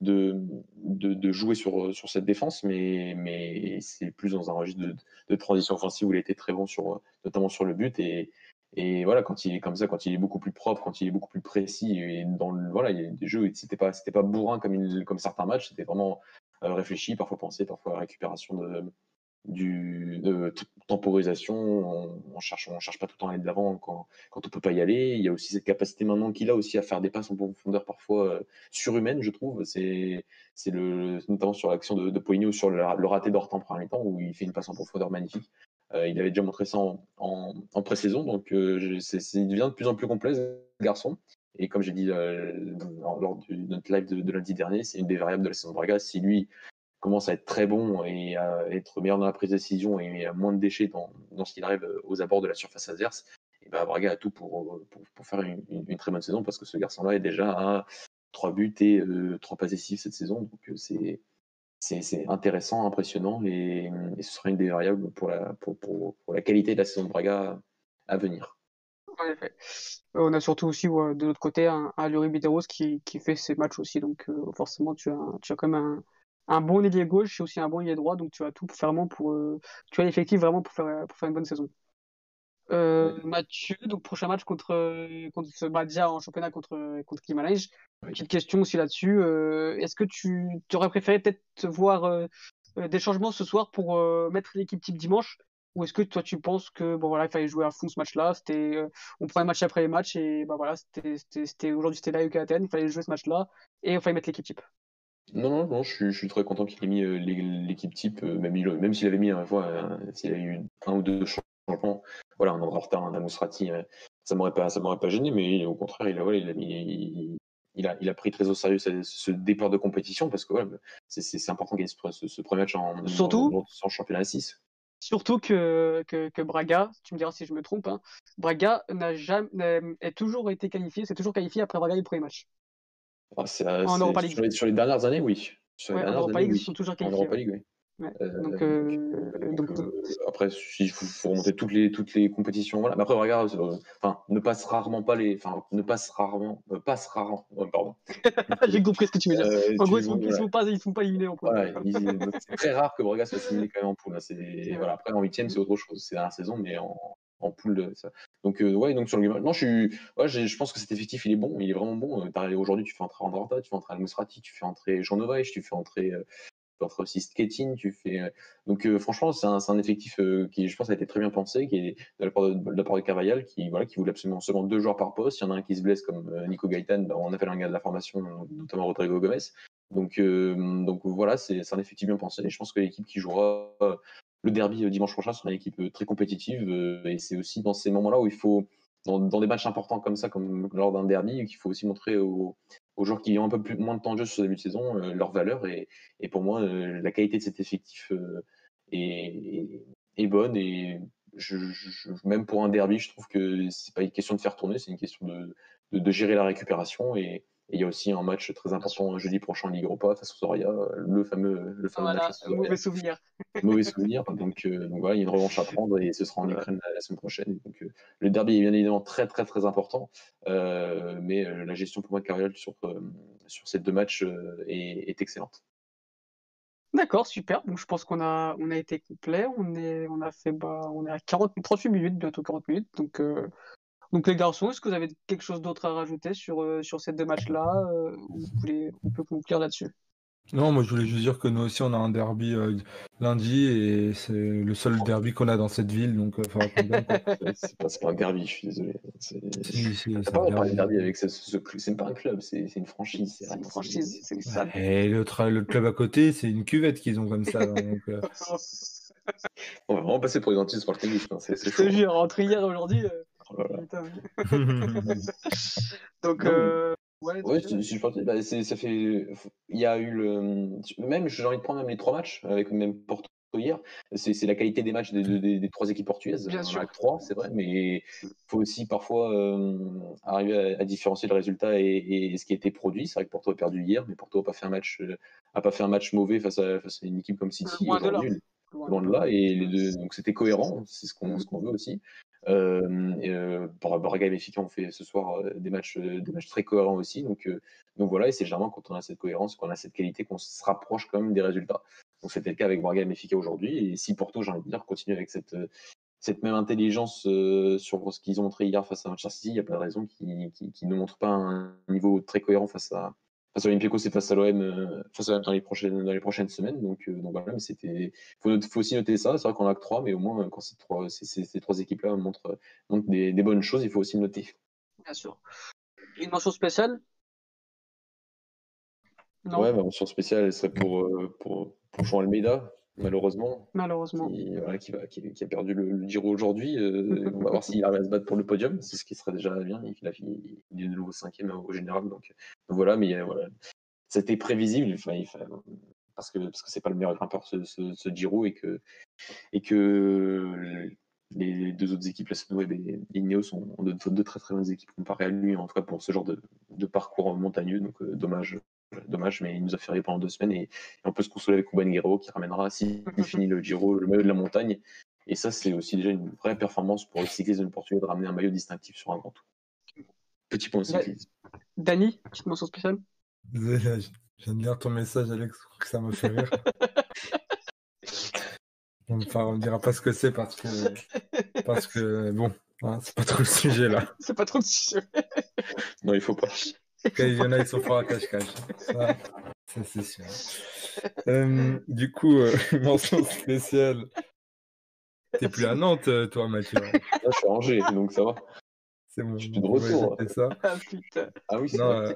de, jouer sur, cette défense, mais, c'est plus dans un registre de, transition offensive où il était très bon, sur, notamment sur le but. Et, voilà, quand il est comme ça, quand il est beaucoup plus propre, quand il est beaucoup plus précis, et dans le, voilà, il y a des jeux, c'était pas, c'était pas bourrin comme certains matchs, c'était vraiment euh, réfléchi, parfois pensé, parfois récupération de, du, de temporisation. On, cherche, on cherche pas tout le temps à aller de l'avant quand, quand on peut pas y aller. Il y a aussi cette capacité maintenant qu'il a aussi à faire des passes en profondeur parfois euh, surhumaines, je trouve. C'est, c'est le, notamment sur l'action de, de sur le, le raté d'Horta en où il fait une passe en profondeur magnifique. Euh, il avait déjà montré ça en, en, pré-saison, donc euh, il devient de plus en plus complet, ce garçon. Et comme j'ai dit euh, lors de notre live de, de lundi dernier, c'est une des variables de la saison de Braga. Si lui commence à être très bon et à être meilleur dans la prise de décision et à moins de déchets dans, dans ce qu'il arrive aux abords de la surface adverse, et ben Braga a tout pour, pour, pour faire une, très bonne saison parce que ce garçon-là est déjà à 3 buts et euh, 3 passes décisives cette saison. Donc euh, c'est intéressant, impressionnant et, ce sera une des variables pour la, pour, pour, la qualité de la saison de Braga à venir. En. Euh, On a surtout aussi de l'autre côté un, un Yuri Bideros qui, qui fait ses matchs aussi. Donc euh, forcément, tu as, tu as quand même un, un bon ailier gauche et aussi un bon ailier droit. Donc tu as tout pour faire vraiment pour. euh, tu as l'effectif vraiment pour faire, pour faire une bonne saison. Euh, Mathieu, donc prochain match contre, euh, contre ce Badia en championnat contre, contre. Oui. Petite question aussi là-dessus. Est-ce que tu aurais préféré peut-être voir des changements ce soir pour mettre l'équipe type dimanche? Ou est-ce que toi tu penses que bon voilà il fallait jouer à fond ce match-là, c'était euh, on prend un match après les matchs et bah voilà c'était c'était c'était- aujourd'hui c'était l'AEK Athènes, il fallait jouer ce match-là et il fallait mettre l'équipe type? Non, non, non, je suis, je suis très content qu'il ait mis euh, l'é- l'équipe type, euh, même, il- même s'il avait mis un fois, euh, s'il avait eu un ou deux changements, voilà, un André Horta, un Amousrati, euh, ça m'aurait pas, ça m'aurait pas gêné, mais au contraire, il a, voilà, il a mis, il, il a, il a pris très au sérieux ce, ce départ de compétition parce que voilà, c'est, c'est, c'est important qu'il y ait ce, ce- ce premier match en, Surtout- en, en championnat à 6. Surtout que, que, que Braga, tu me diras si je me trompe, hein, Braga n'a jamais n'a- est toujours été qualifié, c'est toujours qualifié après avoir gagné le premier match. Ah, c'est, euh, En Europa League. Sur les, sur les dernières années, oui. Sur les Ouais, en dernières Europa années, League, oui. ils sont toujours En qualifiés. Europa ouais. League, oui. Ouais. Euh, Donc, donc, euh, donc, donc, euh, après, il faut, faut remonter toutes les, toutes les compétitions. Voilà. Mais après, regarde, euh, enfin, ne passe rarement pas les. Enfin, ne passe rarement. euh, passe rarement. pardon. j'ai compris ce que tu veux dire. En gros, ils ne sont, ils voilà. sont pas, ils sont pas éliminés en Voilà, donc c'est très rare que Braga soit éliminé quand même en poule. hein. C'est- vrai. Voilà, après, en huitième, c'est autre chose. C'est la saison, mais en, en poule. Donc, euh, ouais, donc sur le Non, je, suis... ouais, je pense que cet effectif, il est bon. Il est vraiment bon. Euh, Aujourd'hui, tu fais entrer André Horta, tu fais entrer Al-Musrati, tu fais entrer Jean Novaes, tu fais entrer. euh, tu fais entrer aussi Sketin, tu fais. euh, Donc, franchement, c'est un, effectif qui, je pense, a été très bien pensé, qui est de la part de, de de Carvajal, qui, voilà, qui voulait absolument seulement deux joueurs par poste. Il y en a un qui se blesse, comme Nico Gaetan, bah, on appelle un gars de la formation, notamment Rodrigo Gomez. Donc, donc voilà, c'est un effectif bien pensé. Et je pense que l'équipe qui jouera le derby euh, dimanche prochain sera une équipe euh, très compétitive. euh, et c'est aussi dans ces moments-là où il faut, dans, des matchs importants comme ça, comme lors d'un derby, qu'il faut aussi montrer aux, joueurs qui ont un peu plus, moins de temps de jeu sur ce début de saison leur valeur. Et, pour moi, la qualité de cet effectif est, bonne. Et je, même pour un derby, je trouve que c'est pas une question de faire tourner, c'est une question de, de, de gérer la récupération. Et et il y a aussi un match très important jeudi prochain en Ligue Europa face au Soria, le fameux, le fameux Voilà, match mauvais souvenir. mauvais souvenir. Donc, euh, donc voilà, il y a une revanche à prendre et ce sera en. Ukraine la, la semaine prochaine. Donc euh, le derby est bien évidemment très très très important, euh, mais euh, la gestion pour moi de Carriol sur, euh, sur ces deux matchs euh, est, est excellente. D'accord, super. Donc je pense qu'on a, on a été complet. On est, on a fait, bah, on est à 40, 38 minutes, bientôt 40 minutes. Donc, euh, donc les garçons, est-ce que vous avez quelque chose d'autre à rajouter sur, euh, sur ces deux matchs-là euh, ou vous voulez, on peut conclure là-dessus? Non, moi je voulais juste dire que nous aussi on a un derby euh, lundi et c'est le seul derby qu'on a dans cette ville, donc euh, c'est pas, un derby, je suis désolé. C'est Si, si, pas un derby. derby avec ce, ce- ce club. C'est même pas un club, c'est une franchise. C'est une franchise, c'est salle. Et l'autre le club à côté, c'est une cuvette qu'ils ont comme ça. hein, donc, euh, On va vraiment passer pour les anti sportivistes. Hein. C'est c'est Je te jure, entre hier et aujourd'hui. euh, Oh là là. putain. Donc, euh, ouais, donc, je, je suis. Bah, c'est- ça fait. Il y a eu le. Même, j'ai envie de prendre même les trois matchs avec même Porto hier. C'est la qualité des matchs des, des- des trois équipes portugaises. Bien sûr. trois, c'est vrai, mais il faut aussi parfois euh, arriver à, à différencier le résultat et, et ce qui a été produit. C'est vrai que Porto a perdu hier, mais Porto n'a pas fait un match, euh, a pas fait un match mauvais face à, face à une équipe comme City. Loin de là. loin loin de là et les deux donc c'était cohérent c'est ce qu'on ce qu'on veut aussi euh, Braga et Benfica ont fait ce soir des matchs très cohérents aussi donc voilà et c'est généralement quand on a cette cohérence qu'on a cette qualité qu'on se rapproche quand même des résultats. Donc c'était le cas avec Braga et Benfica aujourd'hui et si Porto j'ai envie de dire continue avec cette même intelligence sur ce qu'ils ont montré hier face à Manchester City, il n'y a pas de raison qu'ils ne montrent pas un niveau très cohérent face à, face à Olympiakos et face à l'OM euh, face à l'OM dans les prochaines dans les prochaines semaines. Donc, euh, donc voilà, mais c'était faut, faut aussi noter ça. C'est vrai qu'on a que trois, mais au moins euh, quand ces trois ces, ces- ces trois équipes là montrent, montrent des, des bonnes choses, il faut aussi le noter. Bien sûr. Une mention spéciale? Non, Ouais, ma mention spéciale, elle serait pour euh, pour pour Jean Almeida, malheureusement. malheureusement. Qui, voilà, qui, va, qui, qui a perdu le, le Giro aujourd'hui. Euh, on va voir s'il arrive à se battre pour le podium, c'est ce qui serait déjà bien. Il, a fini, il est de nouveau cinquième au général. Donc, donc voilà, mais euh, voilà. c'était prévisible. Enfin, il fa- parce que parce que c'est pas le meilleur grimpeur ce, ce, ce Giro et que et que les deux autres équipes, la Sunweb et Ineos, sont ont de, de très très bonnes équipes comparé à lui, en tout cas pour ce genre de, de parcours montagneux. Donc euh, dommage, dommage, mais il nous a fait rire pendant deux semaines et, et on peut se consoler avec Kuban Guerrero qui ramènera, s'il finit le Giro, le maillot de la montagne. Et ça, c'est aussi déjà une vraie performance pour le cyclisme portugais de ramener un maillot distinctif sur un grand tour. Petit point de Ouais. cyclisme. Dany, petite mention spéciale? Désolé, je je viens de lire ton message, Alex, que ça m'a fait rire. On ne dira pas ce que c'est parce que, parce que bon, hein, c'est pas trop le sujet là. C'est pas trop de sujet. Non, il faut pas. Quand il y en a, ils sont forts à cache-cache. Ça, ça, c'est sûr. Euh, du coup, euh, mention spéciale. T'es plus à Nantes, euh, toi, Mathieu. Là, je suis à Angers, donc ça va. C'est bon. Je suis de retour. éviter ça. Ah putain. Ah oui, c'est euh,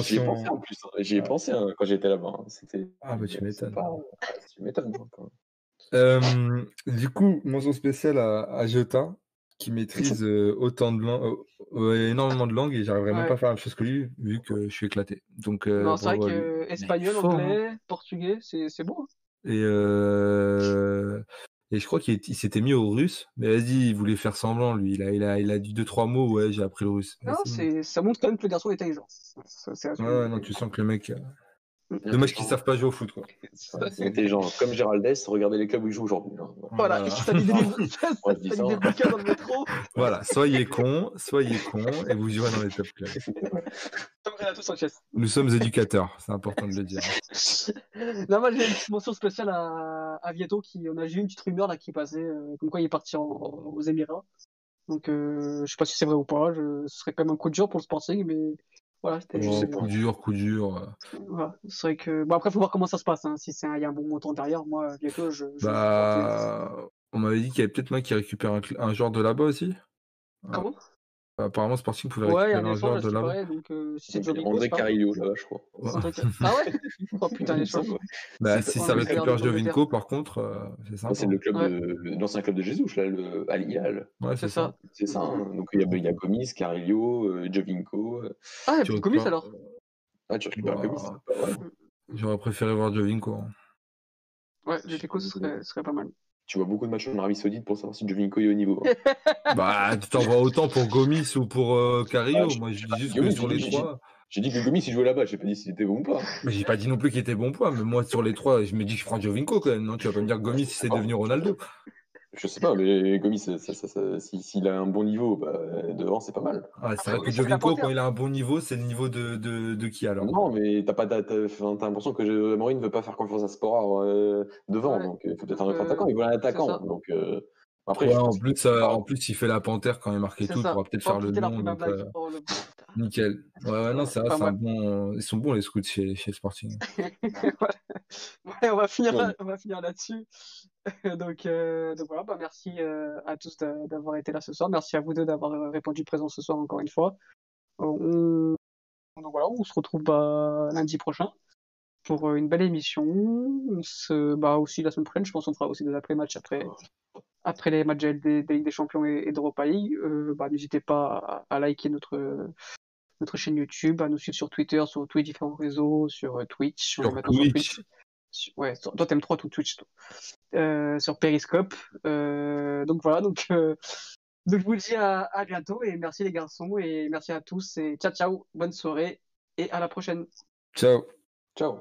J'y ai mention. pensé en plus. hein. J'y ai pensé hein, quand j'étais là-bas. hein. C'était. Ah, bah, tu m'étonnes. pas- Tu m'étonnes. hein, quand même. Du coup, mention spéciale à, à Jota, qui maîtrise euh, autant de langues, euh, énormément de langues, et j'arriverai même Ouais. pas à faire la même chose que lui, vu que je suis éclaté. Donc, euh, non, c'est vrai que espagnol, fort, hein. anglais, portugais, c'est c'est beau. hein. Et, euh, et je crois qu'il est- il s'était mis au russe, mais vas-y, il voulait faire semblant, lui. Il a, il a, il a dit deux, trois mots, ouais, j'ai appris le russe. Mais Non, c'est bon. c'est ça montre quand même que le garçon est intelligent. Ça, ouais, non, tu sens que le mec. Dommage qu'ils savent pas jouer au foot, quoi. C'est- intelligent. Comme Géraldès, regardez les clubs où il joue aujourd'hui. hein. Voilà, Voilà. ça, lit des hein. bouquins dans le métro. Voilà, soyez cons, soyez cons, et vous jouerez dans les top clubs. Comme Renato Sanchez. Nous sommes éducateurs, c'est important de le dire. non, moi j'ai une petite mention spéciale à, à Vieto qui on a eu une petite rumeur là qui passait euh, comme quoi il est parti en- aux Émirats. Donc euh, je sais pas si c'est vrai ou pas, je, ce serait quand même un coup de dur pour le Sporting mais voilà, c'était pas. coup dur, coup dur. euh. voilà, c'est vrai que bon après faut voir comment ça se passe hein. si c'est un- il y a un bon montant derrière moi Vieto je, je Bah, on m'avait dit qu'il y avait peut-être moi qui récupère un, cl- un joueur de là-bas aussi. Comment? Apparemment, Sporting pouvait Ouais, récupérer un un joueur de là-bas. donc euh, André. Carillo, là-bas, je crois. Ah ouais Oh putain les choses. Bah, si ça récupère Jovinko, par contre, euh, c'est Ça, sympa. c'est le club Ouais. de le- l'ancien club de Jesus, là, le Al Hilal. Ouais, C'est ça. ça. C'est ça. hein. Donc il y a, il y a Gomis, Carillo, euh, Jovinko. euh. Ah, il y a Tu plus de Gomis alors Ah, tu récupères Bah, Gomis. J'aurais préféré voir Jovinko. hein. Ouais, serait, ce serait pas mal. Tu vois beaucoup de matchs en Arabie Saoudite pour savoir si Jovinko est au niveau. hein. bah, tu t'en vois autant pour Gomis ou pour euh, Carillo. Ah, Moi, je dis juste Gomis, que sur les trois. J'ai dit que Gomis, il jouait là-bas. J'ai pas dit s'il était bon ou pas. Mais j'ai pas dit non plus qu'il était bon point. Mais moi, sur les trois, je me dis que je prends Jovinko quand même. Non, tu vas pas me dire que Gomis, c'est devenu Ronaldo. Je sais pas, mais Gomis, ça- ça- ça- ça- si- s'il a un bon niveau, bah, devant, c'est pas mal. Ouais, c'est Ah, vrai oui, que Jovinko, quand il a un bon niveau, c'est le niveau de, de, de qui alors? Non, mais t'as pas, t'as, t'as- l'impression que Amaury ne veut pas faire confiance à Sport euh, devant, Ouais. donc il faut peut-être un autre euh, attaquant. Il veut un attaquant, donc euh, après. Ouais, en plus, que- euh, en plus, il fait la panthère quand il marque et tout. Il pourra peut-être faire le nom. Nickel. Ouais, ouais, non, c'est vrai, c'est un bon... ils sont bons les scouts chez, chez Sporting. ouais, on va finir, là, on va finir là-dessus. donc, euh, donc voilà, bah, merci euh, à tous d'avoir été là ce soir. Merci à vous deux d'avoir euh, répondu présent ce soir encore une fois. On... Donc voilà, on se retrouve bah, lundi prochain pour une belle émission. On se... bah, aussi la semaine prochaine, je pense qu'on fera aussi des après-matchs après, après les matchs des, des Ligues des Champions et, d'Europa League. bah, N'hésitez pas à, liker notre, notre chaîne YouTube, à nous suivre sur Twitter, sur tous les différents réseaux, sur Twitch. Sur Twitch. Ouais, toi t'aimes trop tout Twitch. Euh, sur Periscope. Euh, donc voilà, donc, euh, donc je vous dis à, à bientôt et merci les garçons et merci à tous et ciao ciao, bonne soirée et à la prochaine. Ciao. Ciao.